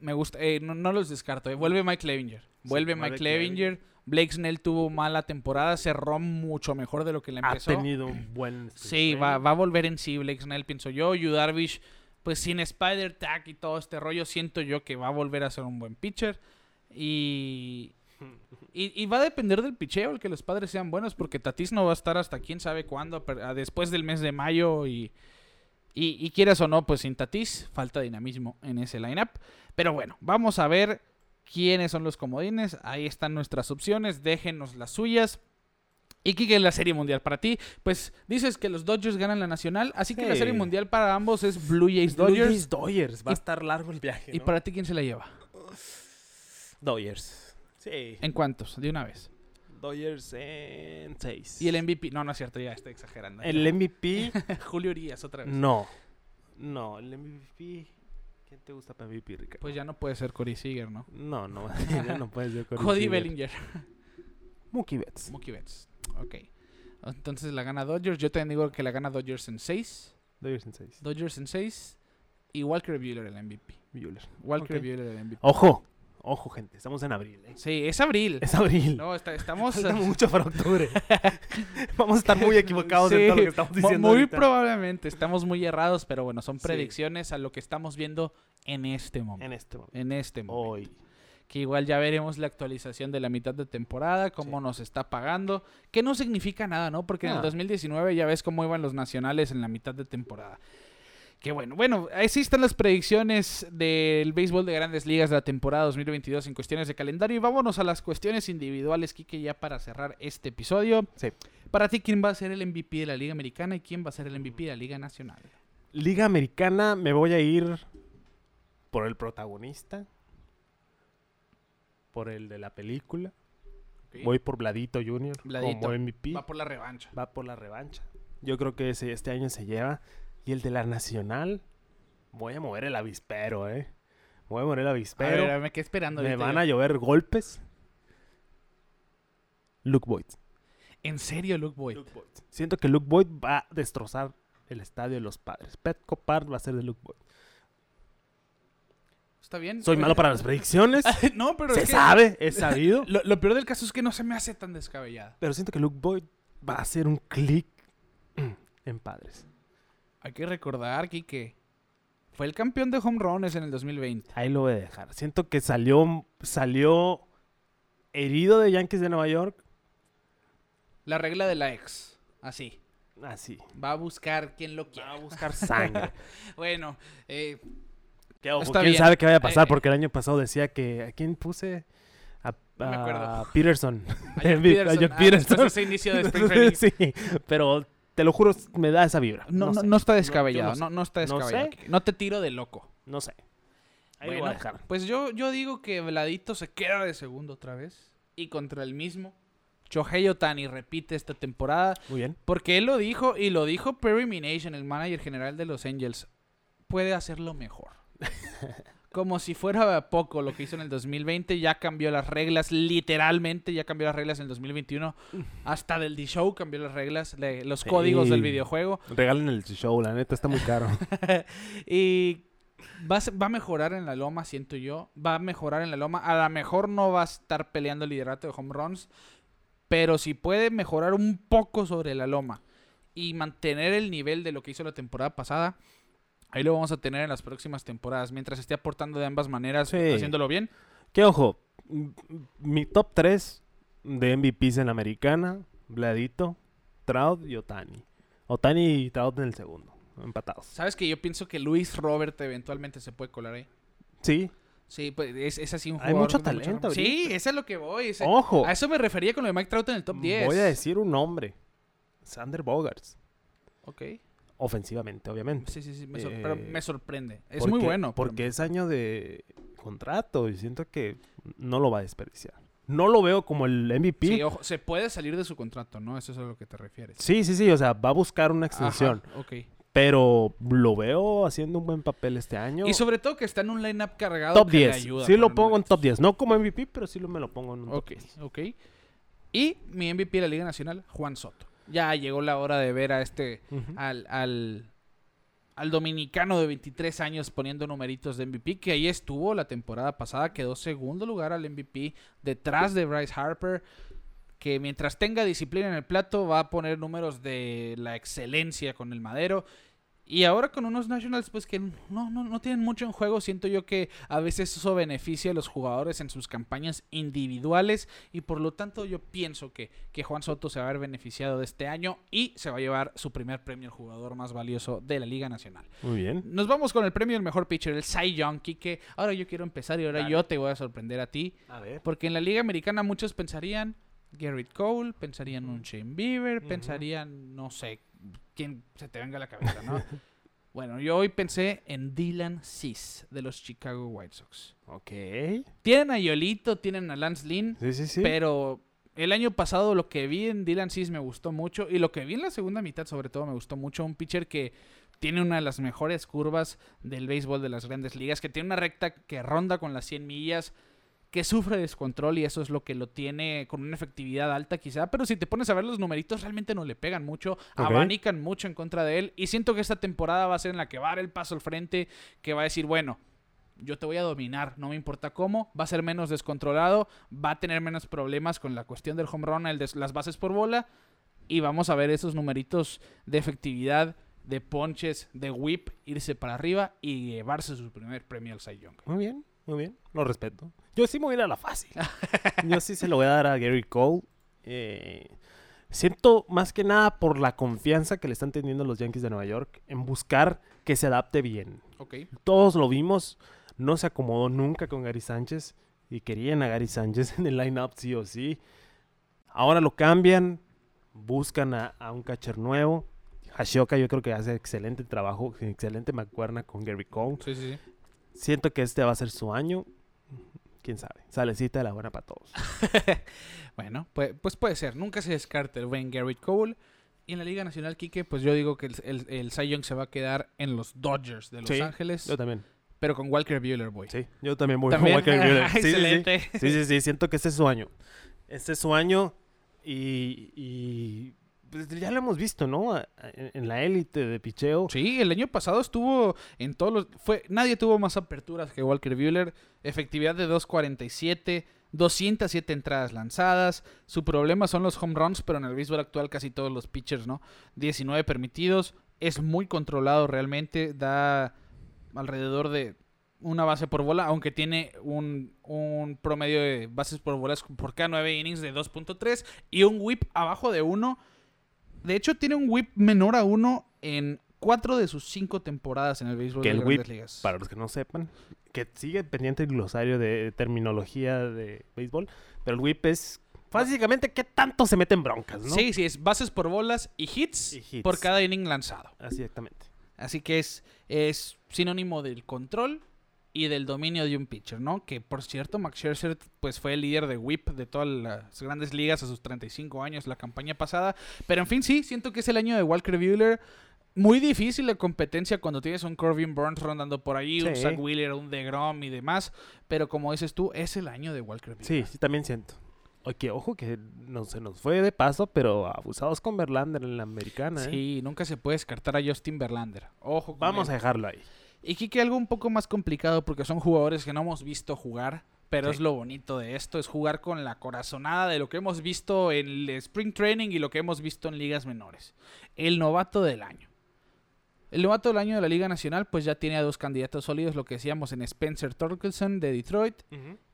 A: Me gusta, eh, no, no los descarto. eh. Vuelve Mike Levinger. Vuelve Mike Levinger. Blake Snell tuvo mala temporada, cerró mucho mejor de lo que le
B: Ha
A: empezó.
B: tenido un buen...
A: Sí, va, va a volver en sí Blake Snell, pienso yo. Yu Darvish, pues sin Spider Tag y todo este rollo, siento yo que va a volver a ser un buen pitcher. Y, y, y va a depender del picheo, el que los padres sean buenos, porque Tatis no va a estar hasta quién sabe cuándo, después del mes de mayo. Y, y, y quieras o no, pues sin Tatis, falta dinamismo en ese lineup. Pero bueno, vamos a ver quiénes son los comodines. Ahí están nuestras opciones, déjenos las suyas. Y Kike, la Serie Mundial para ti, pues dices que los Dodgers ganan la Nacional, así que la. Serie Mundial para ambos es Blue Jays
B: Blue
A: Dodgers.
B: Jays Dodgers. Va a estar largo el viaje,
A: ¿Y para ti quién se la lleva?
B: Dodgers. Sí.
A: ¿En cuántos? De una vez.
B: Dodgers en 6.
A: Y el MVP, no, no es cierto, ya estoy exagerando.
B: El MVP,
A: Julio Urias otra vez.
B: no. No, el MVP... ¿Quién te gusta para MVP, Ricardo?
A: Pues ya no puede ser Corey Seager, ¿no?
B: No, no, ya no puedes ser Corey
A: Cody
B: Seager.
A: Bellinger,
B: Mookie Betts.
A: Mookie Betts. Ok. Entonces la gana Dodgers. Yo también digo que la gana Dodgers en 6.
B: Dodgers en 6.
A: Dodgers en 6. Y Walker Buehler el MVP.
B: Buehler.
A: Walker
B: Ok.
A: Buehler el MVP.
B: Ojo, ojo, gente. Estamos en abril, ¿eh?
A: Sí, es abril.
B: Es abril.
A: No, está- estamos...
B: Falta mucho para octubre. Vamos a estar muy equivocados
A: Sí,
B: en todo lo que estamos diciendo.
A: Muy
B: ahorita.
A: probablemente. Estamos muy errados, pero bueno, son
B: Sí.
A: predicciones a lo que estamos viendo en este momento.
B: En este momento.
A: En este momento.
B: Hoy.
A: Que igual ya veremos la actualización de la mitad de temporada, cómo
B: Sí.
A: nos está pagando. Que no significa nada, ¿no? Porque en el
B: No.
A: 2019 ya ves cómo iban los nacionales en la mitad de temporada. Que bueno, bueno, están las predicciones del béisbol de grandes ligas de la temporada 2022 en cuestiones de calendario. Y vámonos a las cuestiones individuales, Kike, ya para cerrar este episodio.
B: Sí.
A: Para ti, ¿quién va a ser el MVP de la Liga Americana y quién va a ser el MVP de la Liga Nacional?
B: Liga Americana, me voy a ir por el protagonista. Por el de la película. Voy por Bladito Jr.
A: Bladito.
B: como MVP.
A: Va por la revancha.
B: Va por la revancha. Yo creo que ese, este año se lleva. Y el de la nacional, voy a mover el avispero, ¿eh? Voy a mover el
A: A
B: avispero.
A: ver, me quedé esperando.
B: me van
A: ya.
B: a llover golpes. Luke Boyd.
A: En serio, Luke Boyd.
B: Siento que Luke Boyd va a destrozar el estadio de los padres. Petco Park va a ser de Luke Boyd.
A: ¿Está bien?
B: Soy malo para las predicciones.
A: no, pero
B: se
A: es que
B: sabe, es sabido.
A: Lo, lo peor del caso es que no se me hace tan descabellada.
B: Pero siento que Luke Boyd va a hacer un clic en padres.
A: Hay que recordar, que fue el campeón de home runs en el 2020.
B: Ahí lo voy a dejar. Siento que salió, salió herido de Yankees de Nueva York.
A: La regla de la ex. Así.
B: Así.
A: Va a buscar quien lo
B: Va a
A: quiera.
B: buscar sangre.
A: Bueno, eh,
B: ojo,
A: Está
B: quién
A: bien.
B: sabe qué vaya a pasar,
A: Eh,
B: porque el año pasado decía que. ¿A quién puse? A,
A: No me acuerdo.
B: a Peterson.
A: a Jack
B: A
A: Peterson.
B: Jack
A: Ah,
B: Peterson.
A: ese inicio de Spring Training.
B: sí, pero te lo juro, me da esa vibra.
A: No, no,
B: sé.
A: no está descabellado.
B: no
A: No, está
B: No
A: descabellado.
B: sé.
A: No te tiro de loco.
B: No sé. Ahí
A: Bueno,
B: voy a dejar.
A: pues yo, yo digo que Veladito se queda de segundo otra vez. Y contra el mismo. Shohei Otani repite esta temporada.
B: Muy bien.
A: Porque él lo dijo y lo dijo Perry Minasian, el manager general de los Angels. Puede hacerlo mejor. Como si fuera poco lo que hizo en el 2020, ya cambió las reglas, literalmente ya cambió las reglas en el 2021. Hasta del D-Show cambió las reglas, le- los
B: Sí.
A: códigos del videojuego.
B: Regalen el show, la neta está muy caro.
A: Y va a, va a mejorar en la loma, siento yo. Va a mejorar en la loma. A lo mejor no va a estar peleando el liderato de home runs. Pero si puede mejorar un poco sobre la loma y mantener el nivel de lo que hizo la temporada pasada, ahí lo vamos a tener en las próximas temporadas. Mientras esté aportando de ambas maneras,
B: Sí.
A: haciéndolo bien.
B: que ojo, mi top 3 de MVPs en la americana, Bladito, Trout y Otani. Otani y Trout en el segundo, empatados.
A: ¿Sabes que yo pienso que Luis Robert eventualmente se puede colar ahí?
B: Sí,
A: Sí, pues es, es así un
B: Hay mucho talento.
A: Sí, eso es lo que voy. ese-
B: ojo.
A: A eso me refería con lo de Mike Trout en el top 10.
B: Voy a decir un nombre. Sander Bogarts.
A: Ok.
B: Ofensivamente, obviamente.
A: Sí, sí, sí. Me, pero
B: Eh,
A: me sorprende. Es
B: Porque-
A: muy bueno. pero-
B: Porque es año de contrato y siento que no lo va a desperdiciar. No lo veo como el MVP.
A: Sí, ojo, se puede salir de su contrato, ¿no? Eso es a lo que te refieres.
B: Sí, sí, sí, o sea, va a buscar una extensión.
A: Ajá, ok.
B: Pero lo veo haciendo un buen papel este año.
A: Y sobre todo que está en un lineup cargado
B: top
A: que le
B: 10.
A: ayuda.
B: sí lo pongo en top 10. No como MVP, pero sí lo, me lo pongo en un top
A: Ok,
B: 10.
A: ok. Y mi MVP de la Liga Nacional, Juan Soto. Ya llegó la hora de ver a este, al, al, al dominicano de 23 años poniendo numeritos de MVP, que ahí estuvo la temporada pasada, quedó segundo lugar al MVP detrás de Bryce Harper, que mientras tenga disciplina en el plato va a poner números de la excelencia con el madero. Y ahora con unos Nationals, pues que no, no, no tienen mucho en juego, siento yo que a veces eso beneficia a los jugadores en sus campañas individuales y por lo tanto yo pienso que, que Juan Soto se va a ver beneficiado de este año y se va a llevar su primer premio al jugador más valioso de la Liga Nacional.
B: Muy bien.
A: Nos vamos con el premio del mejor pitcher, el Cy Young, que ahora yo quiero empezar y ahora
B: Dale.
A: yo te voy a sorprender a ti,
B: A ver.
A: porque en la Liga Americana muchos pensarían Garrett Cole, pensarían un Shane Bieber, pensarían, no sé, quién se te venga a la cabeza, ¿no? bueno, yo hoy pensé en Dylan Cease de los Chicago White Sox.
B: Ok.
A: Tienen a Yolito, tienen a Lance Lynn,
B: Sí, sí, sí.
A: pero el año pasado lo que vi en Dylan Cease me gustó mucho y lo que vi en la segunda mitad sobre todo me gustó mucho. Un pitcher que tiene una de las mejores curvas del béisbol de las grandes ligas, que tiene una recta que ronda con las 100 millas, que sufre descontrol y eso es lo que lo tiene con una efectividad alta quizá, pero si te pones a ver los numeritos realmente no le pegan mucho, abanican mucho en contra de él y siento que esta temporada va a ser en la que va a dar el paso al frente, que va a decir, bueno, yo te voy a dominar, no me importa cómo, va a ser menos descontrolado, va a tener menos problemas con la cuestión del home run, el de las bases por bola, y vamos a ver esos numeritos de efectividad, de ponches, de whip, irse para arriba y llevarse su primer premio al Cy Young.
B: Muy bien, muy bien. Lo respeto. Yo sí me voy a ir a la fácil. Yo sí se lo voy a dar a Gary Cole. Eh, siento más que nada por la confianza que le están teniendo los Yankees de Nueva York en buscar que se adapte bien. Todos lo vimos. No se acomodó nunca con Gary Sánchez. Y querían a Gary Sánchez en el lineup sí o sí. Ahora lo cambian. Buscan a, a un catcher nuevo. Hashioka yo creo que hace excelente trabajo. Excelente mancuerna con Gary Cole.
A: Sí, sí, sí.
B: Siento que este va a ser su año. Quién sabe. Salecita de la buena para todos.
A: Bueno, pues, pues puede ser. Nunca se descarta el buen Garrett Cole. Y en la Liga Nacional, Quique, pues yo digo que el, el, el Cy Young se va a quedar en los Dodgers de Los
B: Sí,
A: Ángeles.
B: Yo también.
A: Pero con Walker Buehler, boy.
B: Sí, yo también voy
A: También.
B: con Walker Buehler. Sí, sí, sí.
A: Excelente.
B: Sí, sí, sí, siento que este es su año. Este es su año y, y, pues ya lo hemos visto, ¿no? En, la élite de picheo.
A: Sí, el año pasado estuvo en todos los... Fue, nadie tuvo más aperturas que Walker Buehler. Efectividad de 2.47, 207 entradas lanzadas. Su problema son los home runs, pero en el béisbol actual casi todos los pitchers, ¿no? 19 permitidos. Es muy controlado realmente. Da alrededor de una base por bola, aunque tiene un, un promedio de bases por bolas por cada 9 innings de 2.3 y un whip abajo de 1. De hecho, tiene un whip menor a 1 en 4 de sus 5 temporadas en el béisbol
B: Que
A: de
B: el
A: las
B: whip,
A: grandes ligas.
B: Para los que no sepan, que sigue pendiente el glosario de terminología de béisbol, pero el whip es básicamente qué tanto se mete en broncas, ¿no?
A: Sí, sí, es bases por bolas y hits,
B: Y hits.
A: por cada inning lanzado.
B: Así exactamente.
A: Así que es, es sinónimo del control y del dominio de un pitcher, ¿no? Que por cierto, Max Scherzer pues fue el líder de whip de todas las grandes ligas a sus 35 años la campaña pasada. Pero en fin, sí, siento que es el año de Walker Buehler. Muy difícil la competencia cuando tienes un Corbin Burns rondando por ahí, un
B: Sí.
A: Zach Wheeler, un DeGrom y demás. Pero como dices tú, es el año de Walker
B: Sí,
A: Buehler.
B: sí, también siento. Oye, ojo que no se nos fue de paso, pero abusados con Verlander en la americana, ¿eh?
A: Sí, nunca se puede descartar a Justin Verlander. Ojo con
B: Vamos
A: él.
B: a dejarlo ahí.
A: Y Kike, algo un poco más complicado porque son jugadores que no hemos visto jugar, pero
B: Sí.
A: es lo bonito de esto, es jugar con la corazonada de lo que hemos visto en el Spring Training y lo que hemos visto en ligas menores. El novato del año. El novato del año de la Liga Nacional pues ya tiene a dos candidatos sólidos, lo que decíamos en Spencer Torkelson de Detroit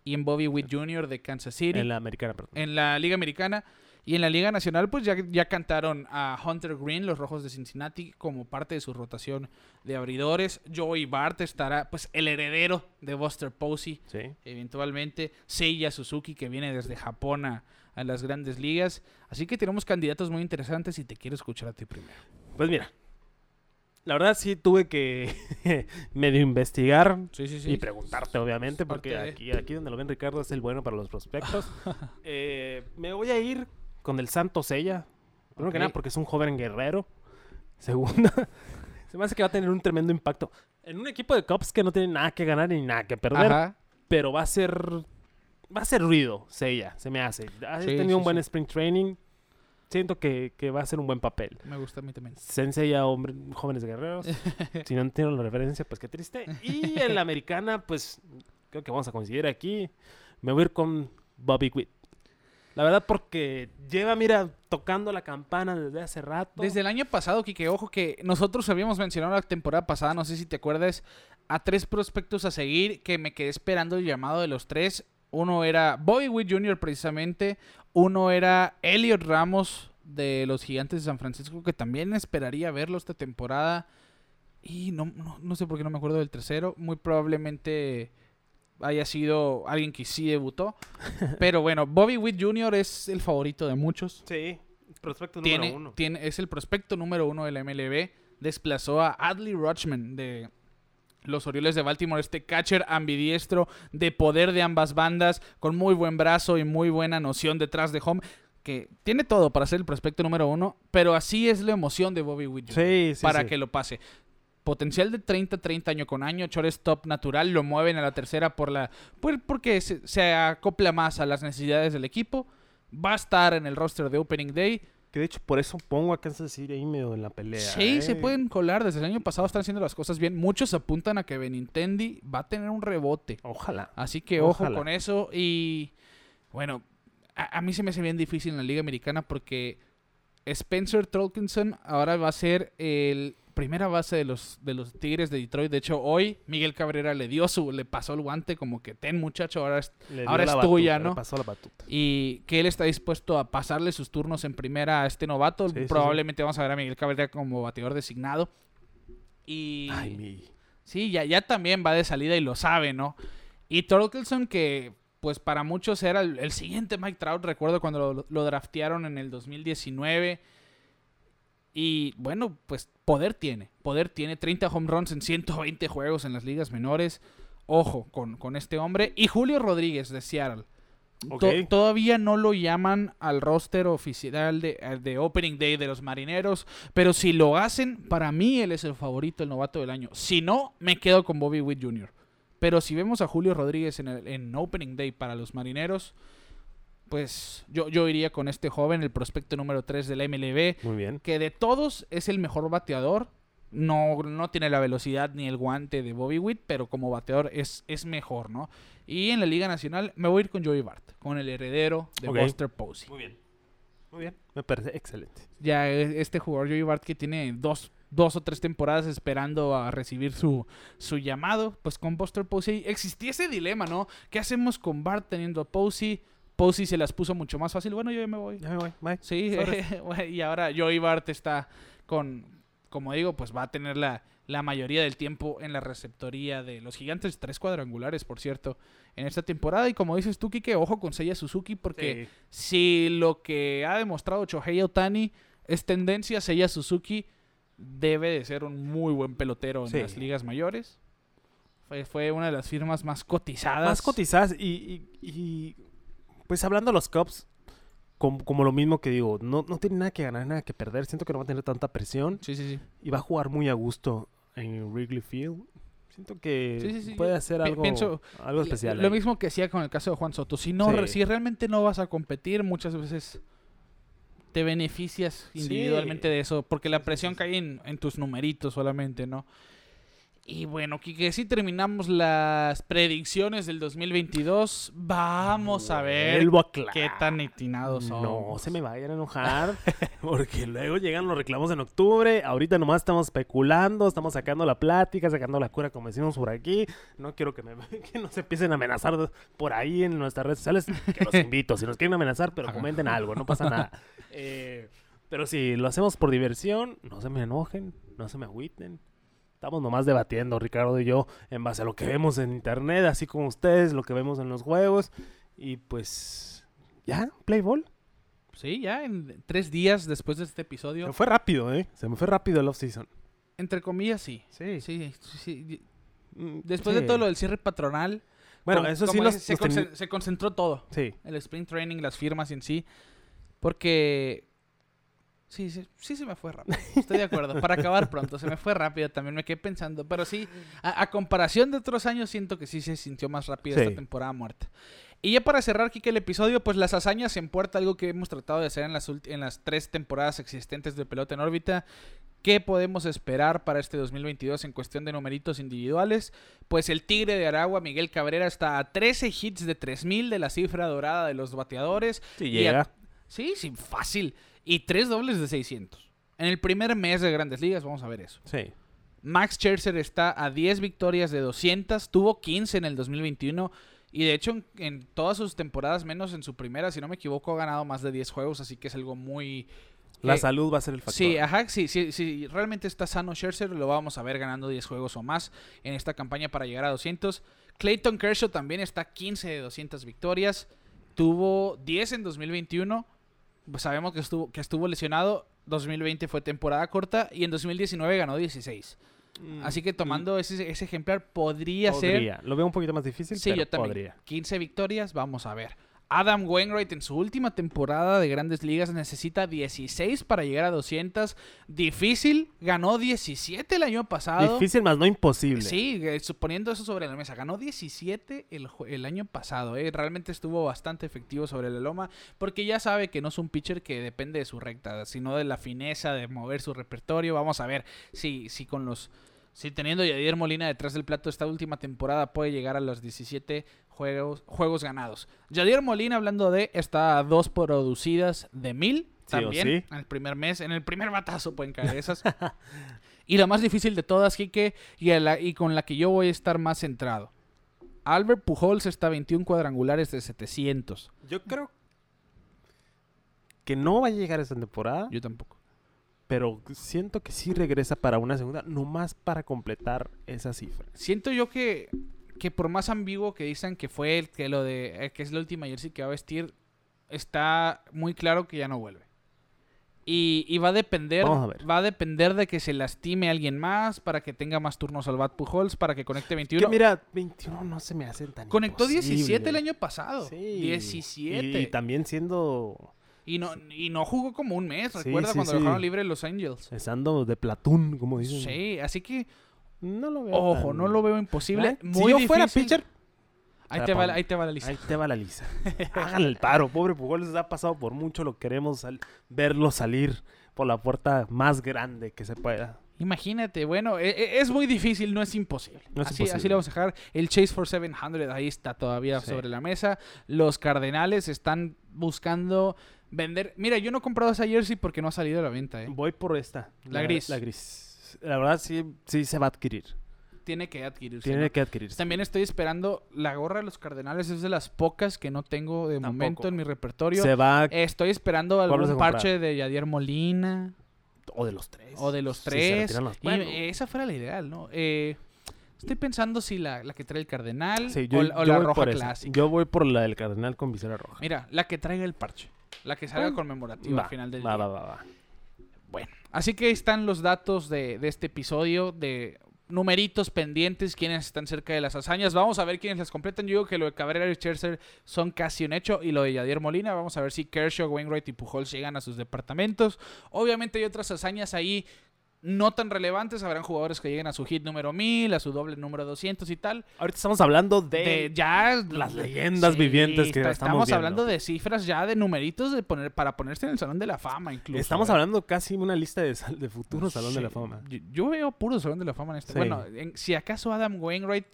A: y en Bobby Witt Jr. de Kansas City.
B: En la americana, perdón.
A: en la Liga Americana. Y en la Liga Nacional, pues ya, ya cantaron a Hunter Green, los Rojos de Cincinnati, como parte de su rotación de abridores. Joey Bart estará, pues, el heredero de Buster Posey,
B: Sí.
A: eventualmente. Seiya Suzuki, que viene desde Japón a, a las grandes ligas. Así que tenemos candidatos muy interesantes y te quiero escuchar a ti primero.
B: Pues mira. La verdad sí tuve que medio investigar
A: Sí, sí, sí.
B: y preguntarte, obviamente, porque aquí, aquí donde lo ven Ricardo es el bueno para los prospectos. Eh, me voy a ir con el Santo Sella. Primero que nada, porque es un joven guerrero. Segunda, se me hace que va a tener un tremendo impacto. En un equipo de Cubs que no tiene nada que ganar ni nada que perder,
A: Ajá.
B: pero va a ser. Va a ser ruido, Sella, se me hace. Ha
A: Sí,
B: tenido
A: sí,
B: un buen
A: sí.
B: spring training. Siento que, que va a ser un buen papel.
A: Me gusta a mí también.
B: Sensei a hombre, jóvenes guerreros. si no entiendo la referencia, pues qué triste. Y en la americana, pues creo que vamos a coincidir aquí. Me voy a ir con Bobby Witt. La verdad, porque lleva, mira, tocando la campana desde hace rato.
A: Desde el año pasado, Kike, ojo que nosotros habíamos mencionado la temporada pasada, no sé si te acuerdas, a tres prospectos a seguir que me quedé esperando el llamado de los tres. Uno era Bobby Witt Jr. precisamente, uno era Elliot Ramos de los Gigantes de San Francisco, que también esperaría verlo esta temporada. Y no, no, no sé por qué no me acuerdo del tercero, muy probablemente haya sido alguien que sí debutó. Pero bueno, Bobby Witt Jr. es el favorito de muchos
B: Sí, prospecto
A: tiene,
B: número uno.
A: tiene- es el prospecto número uno del MLB. Desplazó a Adley Rutschman de los Orioles de Baltimore, este catcher ambidiestro de poder de ambas bandas, con muy buen brazo y muy buena noción detrás de home, que tiene todo para ser el prospecto número uno, pero así es la emoción de Bobby Witt Jr.
B: Sí, sí,
A: para
B: sí.
A: que lo pase. Potencial de 30-30 año con año, shortstop natural, lo mueven a la tercera por la por- porque se, se acopla más a las necesidades del equipo. Va a estar en el roster de Opening Day.
B: Que de hecho por eso pongo a Kansas City ahí medio en la pelea.
A: Sí, se
B: ¿eh?
A: pueden colar. Desde el año pasado están haciendo las cosas bien. Muchos apuntan a que Benintendi va a tener un rebote.
B: Ojalá.
A: Así que ojo con eso. Y bueno, a, a mí se me hace bien difícil en la Liga Americana porque Spencer Tolkinson ahora va a ser el primera base de los, de los Tigres de Detroit. De hecho, hoy Miguel Cabrera le dio su, le pasó el guante como que ten muchacho, ahora es Ahora es tuya,
B: le
A: ¿no?
B: pasó la batuta.
A: y que él está dispuesto a pasarle sus turnos en primera a este novato.
B: Sí, sí, sí.
A: Probablemente vamos a ver a Miguel Cabrera como bateador designado. Y
B: Ay, mi.
A: sí, ya, ya también va de salida y lo sabe, ¿no? Y Torkelson, que pues para muchos era el, el siguiente Mike Trout, recuerdo cuando lo, lo draftearon en el 2019. Y bueno, pues poder tiene, poder tiene 30 home runs en 120 juegos en las ligas menores. Ojo con, con este hombre. Y Julio Rodríguez de Seattle. To- todavía no lo llaman al roster oficial de, de Opening Day de los Marineros, pero si lo hacen, para mí él es el favorito, el novato del año. Si no, me quedo con Bobby Witt Jr. Pero si vemos a Julio Rodríguez en, el- en Opening Day para los Marineros, pues yo, yo iría con este joven, el prospecto número 3 del MLB,
B: Muy bien.
A: que de todos es el mejor bateador. No, no tiene la velocidad ni el guante de Bobby Witt, pero como bateador es, es mejor, ¿no? Y en la Liga Nacional me voy a ir con Joey Bart, con el heredero de. Buster Posey.
B: Muy bien. Muy bien. Me parece excelente.
A: Ya eh, este jugador Joey Bart que tiene dos, dos o tres temporadas esperando a recibir su, su llamado, pues con Buster Posey existía ese dilema, ¿no? ¿Qué hacemos con Bart teniendo a Posey? Posey se las puso mucho más fácil. Bueno, yo ya me voy.
B: Ya me voy. Bye.
A: Sí, y ahora Joey Bart está con, como digo, pues va a tener la, la mayoría del tiempo en la receptoría de los gigantes, tres cuadrangulares, por cierto, en esta temporada. Y como dices tú, Kike, ojo con Seiya Suzuki, porque
B: Sí.
A: si lo que ha demostrado Shohei Otani es tendencia, Seiya Suzuki debe de ser un muy buen pelotero en
B: Sí.
A: las ligas mayores. Fue, fue una de las firmas más cotizadas.
B: Más cotizadas y, y- y, pues hablando de los Cubs, como, como lo mismo que digo, no, no tiene nada que ganar, nada que perder. Siento que no va a tener tanta presión
A: Sí, sí, sí.
B: y va a jugar muy a gusto en Wrigley Field. Siento que
A: Sí, sí, sí,
B: puede hacer algo,
A: pienso-
B: algo especial.
A: Lo
B: ahí.
A: mismo que hacía con el caso de Juan Soto. Si, no, si realmente no vas a competir, muchas veces te beneficias individualmente de eso, porque la presión cae en, en tus numeritos solamente, ¿no? Y bueno, Kike, si terminamos las predicciones del 2022, vamos a ver
B: a
A: qué tan atinados son.
B: No se me vayan a enojar, porque luego llegan los reclamos en octubre. Ahorita nomás estamos especulando, estamos sacando la plática, sacando la cura, como decimos por aquí. No quiero que, me, que nos empiecen a amenazar por ahí en nuestras redes sociales. Que los invito, si nos quieren amenazar, pero comenten algo, no pasa nada. Eh, pero si lo hacemos por diversión, no se me enojen, no se me agüiten. Estamos nomás debatiendo, Ricardo y yo, en base a lo que vemos en internet, así como ustedes, lo que vemos en los juegos. Y pues, ya, play ball.
A: Sí, ya en tres días después de este
B: Se
A: episodio,
B: me fue rápido, ¿eh? Se me fue rápido el off-season.
A: entre comillas, sí.
B: Sí.
A: Sí.
B: Mm,
A: Después
B: sí.
A: de todo lo del cierre patronal,
B: Bueno, eso sí nos,
A: se,
B: nos teni-
A: concen- se concentró todo.
B: Sí.
A: El sprint training, las firmas en sí. Porque. Sí, sí, sí se me fue rápido. Estoy de acuerdo. Para acabar pronto, se me fue rápido. También me quedé pensando. Pero sí, a, a comparación de otros años, siento que sí se sintió más rápido
B: Sí.
A: esta temporada muerta. Y ya para cerrar, Kike, el episodio, pues las hazañas en puerta, algo que hemos tratado de hacer en las, en las tres temporadas existentes de Pelota en órbita. ¿Qué podemos esperar para este 2022 en cuestión de numeritos individuales? Pues el Tigre de Aragua, Miguel Cabrera, está a 13 hits de 3000 de la cifra dorada de los bateadores.
B: Sí,
A: Y a-
B: llega.
A: Sí, sí, fácil. Y tres dobles de 600. En el primer mes de Grandes Ligas, vamos a ver eso.
B: Sí.
A: Max Scherzer está a 10 victorias de 200, tuvo 15 en el 2021 y de hecho en, en todas sus temporadas, menos en su primera, si no me equivoco, ha ganado más de 10 juegos, así que es algo muy...
B: La salud va a ser el factor.
A: Sí, ajá, sí, sí, sí, realmente está sano Scherzer, lo vamos a ver ganando 10 juegos o más en esta campaña para llegar a 200. Clayton Kershaw también está a 15 de 200 victorias, tuvo 10 en 2021, pues sabemos que estuvo, que estuvo lesionado, 2020 fue temporada corta y en 2019 ganó 16.
B: Mm,
A: Así que tomando ese, ese ejemplar podría, ser...
B: podría. Lo veo un poquito más difícil,
A: Sí,
B: pero
A: yo también.
B: podría.
A: 15 victorias, vamos a ver. Adam Wainwright en su última temporada de Grandes Ligas necesita 16 para llegar a 200. Difícil, ganó 17 el año pasado.
B: Difícil más no imposible.
A: Sí, eh, suponiendo eso sobre la mesa. Ganó 17 el, año pasado. eh. Realmente estuvo bastante efectivo sobre la loma. Porque ya sabe que no es un pitcher que depende de su recta, sino de la fineza de mover su repertorio. Vamos a ver si, si con los. Si teniendo a Yadier Molina detrás del plato esta última temporada puede llegar a los 17 juegos, juegos ganados. Yadier Molina, hablando de, está a dos producidas de mil.
B: Sí
A: También
B: sí.
A: en el primer mes, en el primer batazo pueden caer esas. Y la más difícil de todas, Kike, y, la- y con la que yo voy a estar más centrado. Albert Pujols está a 21 cuadrangulares de 700.
B: Yo creo que no va a llegar esta temporada,
A: Yo tampoco.
B: pero siento que sí regresa para una segunda, nomás para completar esa cifra.
A: Siento yo que, que por más ambiguo que dicen que fue el que lo de que es la última jersey que va a vestir, está muy claro que ya no vuelve. Y, y va a depender,
B: a
A: va a depender de que se lastime alguien más para que tenga más turnos al Bat Pujols, para que conecte 21.
B: Que mira, 21 no se me hacen tan
A: Conectó 17 el
B: imposible.
A: año pasado.
B: Sí.
A: 17.
B: Y, y también siendo
A: Y no, y no jugó como un mes, recuerda
B: sí,
A: cuando
B: sí.
A: dejaron libre los Angels.
B: estando de platón, como dicen.
A: Sí, así que,
B: No lo veo.
A: ojo,
B: tan-
A: no lo veo imposible. Muy
B: si yo fuera pitcher,
A: ahí te, va, ahí te va la lista.
B: ahí te va la lisa. Hagan el paro, pobre Pujols ha pasado por mucho, lo queremos sal- verlo salir por la puerta más grande que se pueda.
A: Imagínate, bueno, e- e- es muy difícil, no es imposible.
B: No es
A: así,
B: imposible.
A: así le vamos a dejar. El Chase for 700 ahí está todavía
B: Sí.
A: sobre la mesa. Los Cardenales están buscando vender. Mira, yo no he comprado esa jersey porque no ha salido a la venta. ¿eh?
B: Voy por esta.
A: La gris.
B: La gris. La verdad sí, sí se va a adquirir.
A: Tiene que adquirirse.
B: Tiene
A: ¿no?
B: que adquirirse.
A: También estoy esperando la gorra de los Cardenales. Es de las pocas que no tengo de
B: Tampoco.
A: momento en mi repertorio.
B: Se va
A: Estoy esperando algún parche de Yadier Molina
B: o de los tres.
A: o de los
B: Si se
A: tres.
B: retiran los-
A: y
B: Bueno,
A: esa fuera la ideal, ¿no? Eh, estoy pensando si la, la que trae el Cardenal
B: sí, yo,
A: o, la- o
B: yo
A: la
B: voy
A: roja clásica.
B: Yo voy por la del Cardenal con visera roja.
A: Mira, la que traiga el parche. La que salga
B: Bueno,
A: conmemorativa
B: Va,
A: al final del
B: va,
A: día.
B: va, va, va.
A: Así que ahí están los datos de, de este episodio de numeritos pendientes, quienes están cerca de las hazañas. Vamos a ver quiénes las completan. Yo digo que lo de Cabrera y Scherzer son casi un hecho. Y lo de Yadier Molina, vamos a ver si Kershaw, Wainwright y Pujols llegan a sus departamentos. Obviamente hay otras hazañas ahí no tan relevantes. Habrán jugadores que lleguen a su hit número 1000, a su doble número 200 y tal.
B: Ahorita estamos hablando de,
A: De ya
B: las leyendas vivientes que
A: está-
B: estamos viendo.
A: hablando de cifras ya de numeritos de poner para ponerse en el Salón de la Fama incluso.
B: Estamos
A: ¿eh?
B: hablando casi una lista de, futuro Salón de la. Fama.
A: Yo, yo veo puro Salón de la Fama en este.
B: Sí.
A: Bueno, en- si acaso Adam Wainwright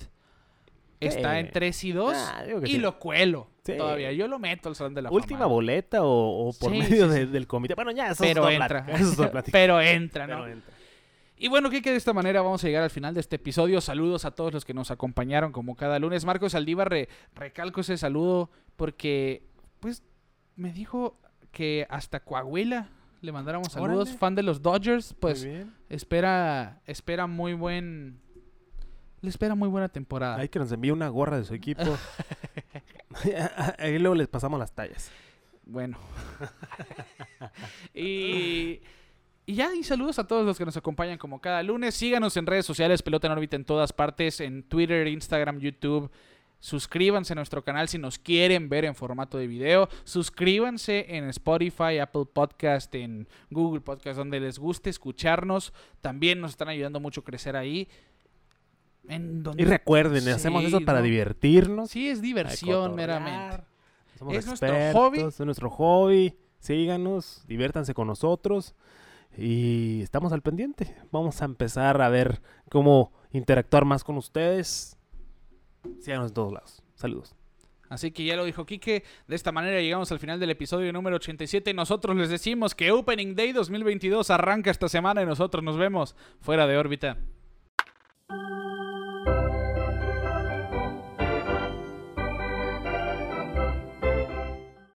A: está en 3 y 2
B: Ah,
A: y
B: sí.
A: lo cuelo
B: Sí.
A: todavía. Yo lo meto al Salón de la
B: Última
A: Fama.
B: boleta o, o por
A: Sí,
B: medio de- del comité. Bueno, ya, eso
A: Pero
B: es
A: entra.
B: plática, eso es.
A: Pero entra, ¿no?
B: Pero entra.
A: Y bueno, que de esta manera vamos a llegar al final de este episodio. Saludos a todos los que nos acompañaron como cada lunes. Marcos Aldívar, re- recalco ese saludo porque, pues, me dijo que hasta Coahuila le mandáramos saludos.
B: Órale.
A: Fan de los Dodgers, pues
B: Muy bien.
A: espera, espera muy buen... Le espera muy buena temporada.
B: Hay que nos envíe una gorra de su equipo. Ahí luego les pasamos las tallas.
A: Bueno. y, y ya, y saludos a todos los que nos acompañan como cada lunes. Síganos en redes sociales, Pelota en órbita en todas partes, en Twitter, Instagram, YouTube. Suscríbanse a nuestro canal si nos quieren ver en formato de video. Suscríbanse en Spotify, Apple Podcast, en Google Podcast, donde les guste escucharnos. También nos están ayudando mucho a crecer ahí. En donde...
B: Y recuerden,
A: Sí,
B: hacemos eso para
A: ¿no?
B: divertirnos.
A: Sí, es diversión meramente.
B: Somos
A: Es nuestro hobby.
B: Es nuestro hobby. Síganos, diviértanse con nosotros. Y estamos al pendiente. Vamos a empezar a ver cómo interactuar más con ustedes. Síganos en todos lados. Saludos.
A: Así que ya lo dijo Quique, de esta manera llegamos al final del episodio número 87 nosotros les decimos que Opening Day 2022 arranca esta semana y nosotros nos vemos fuera de órbita.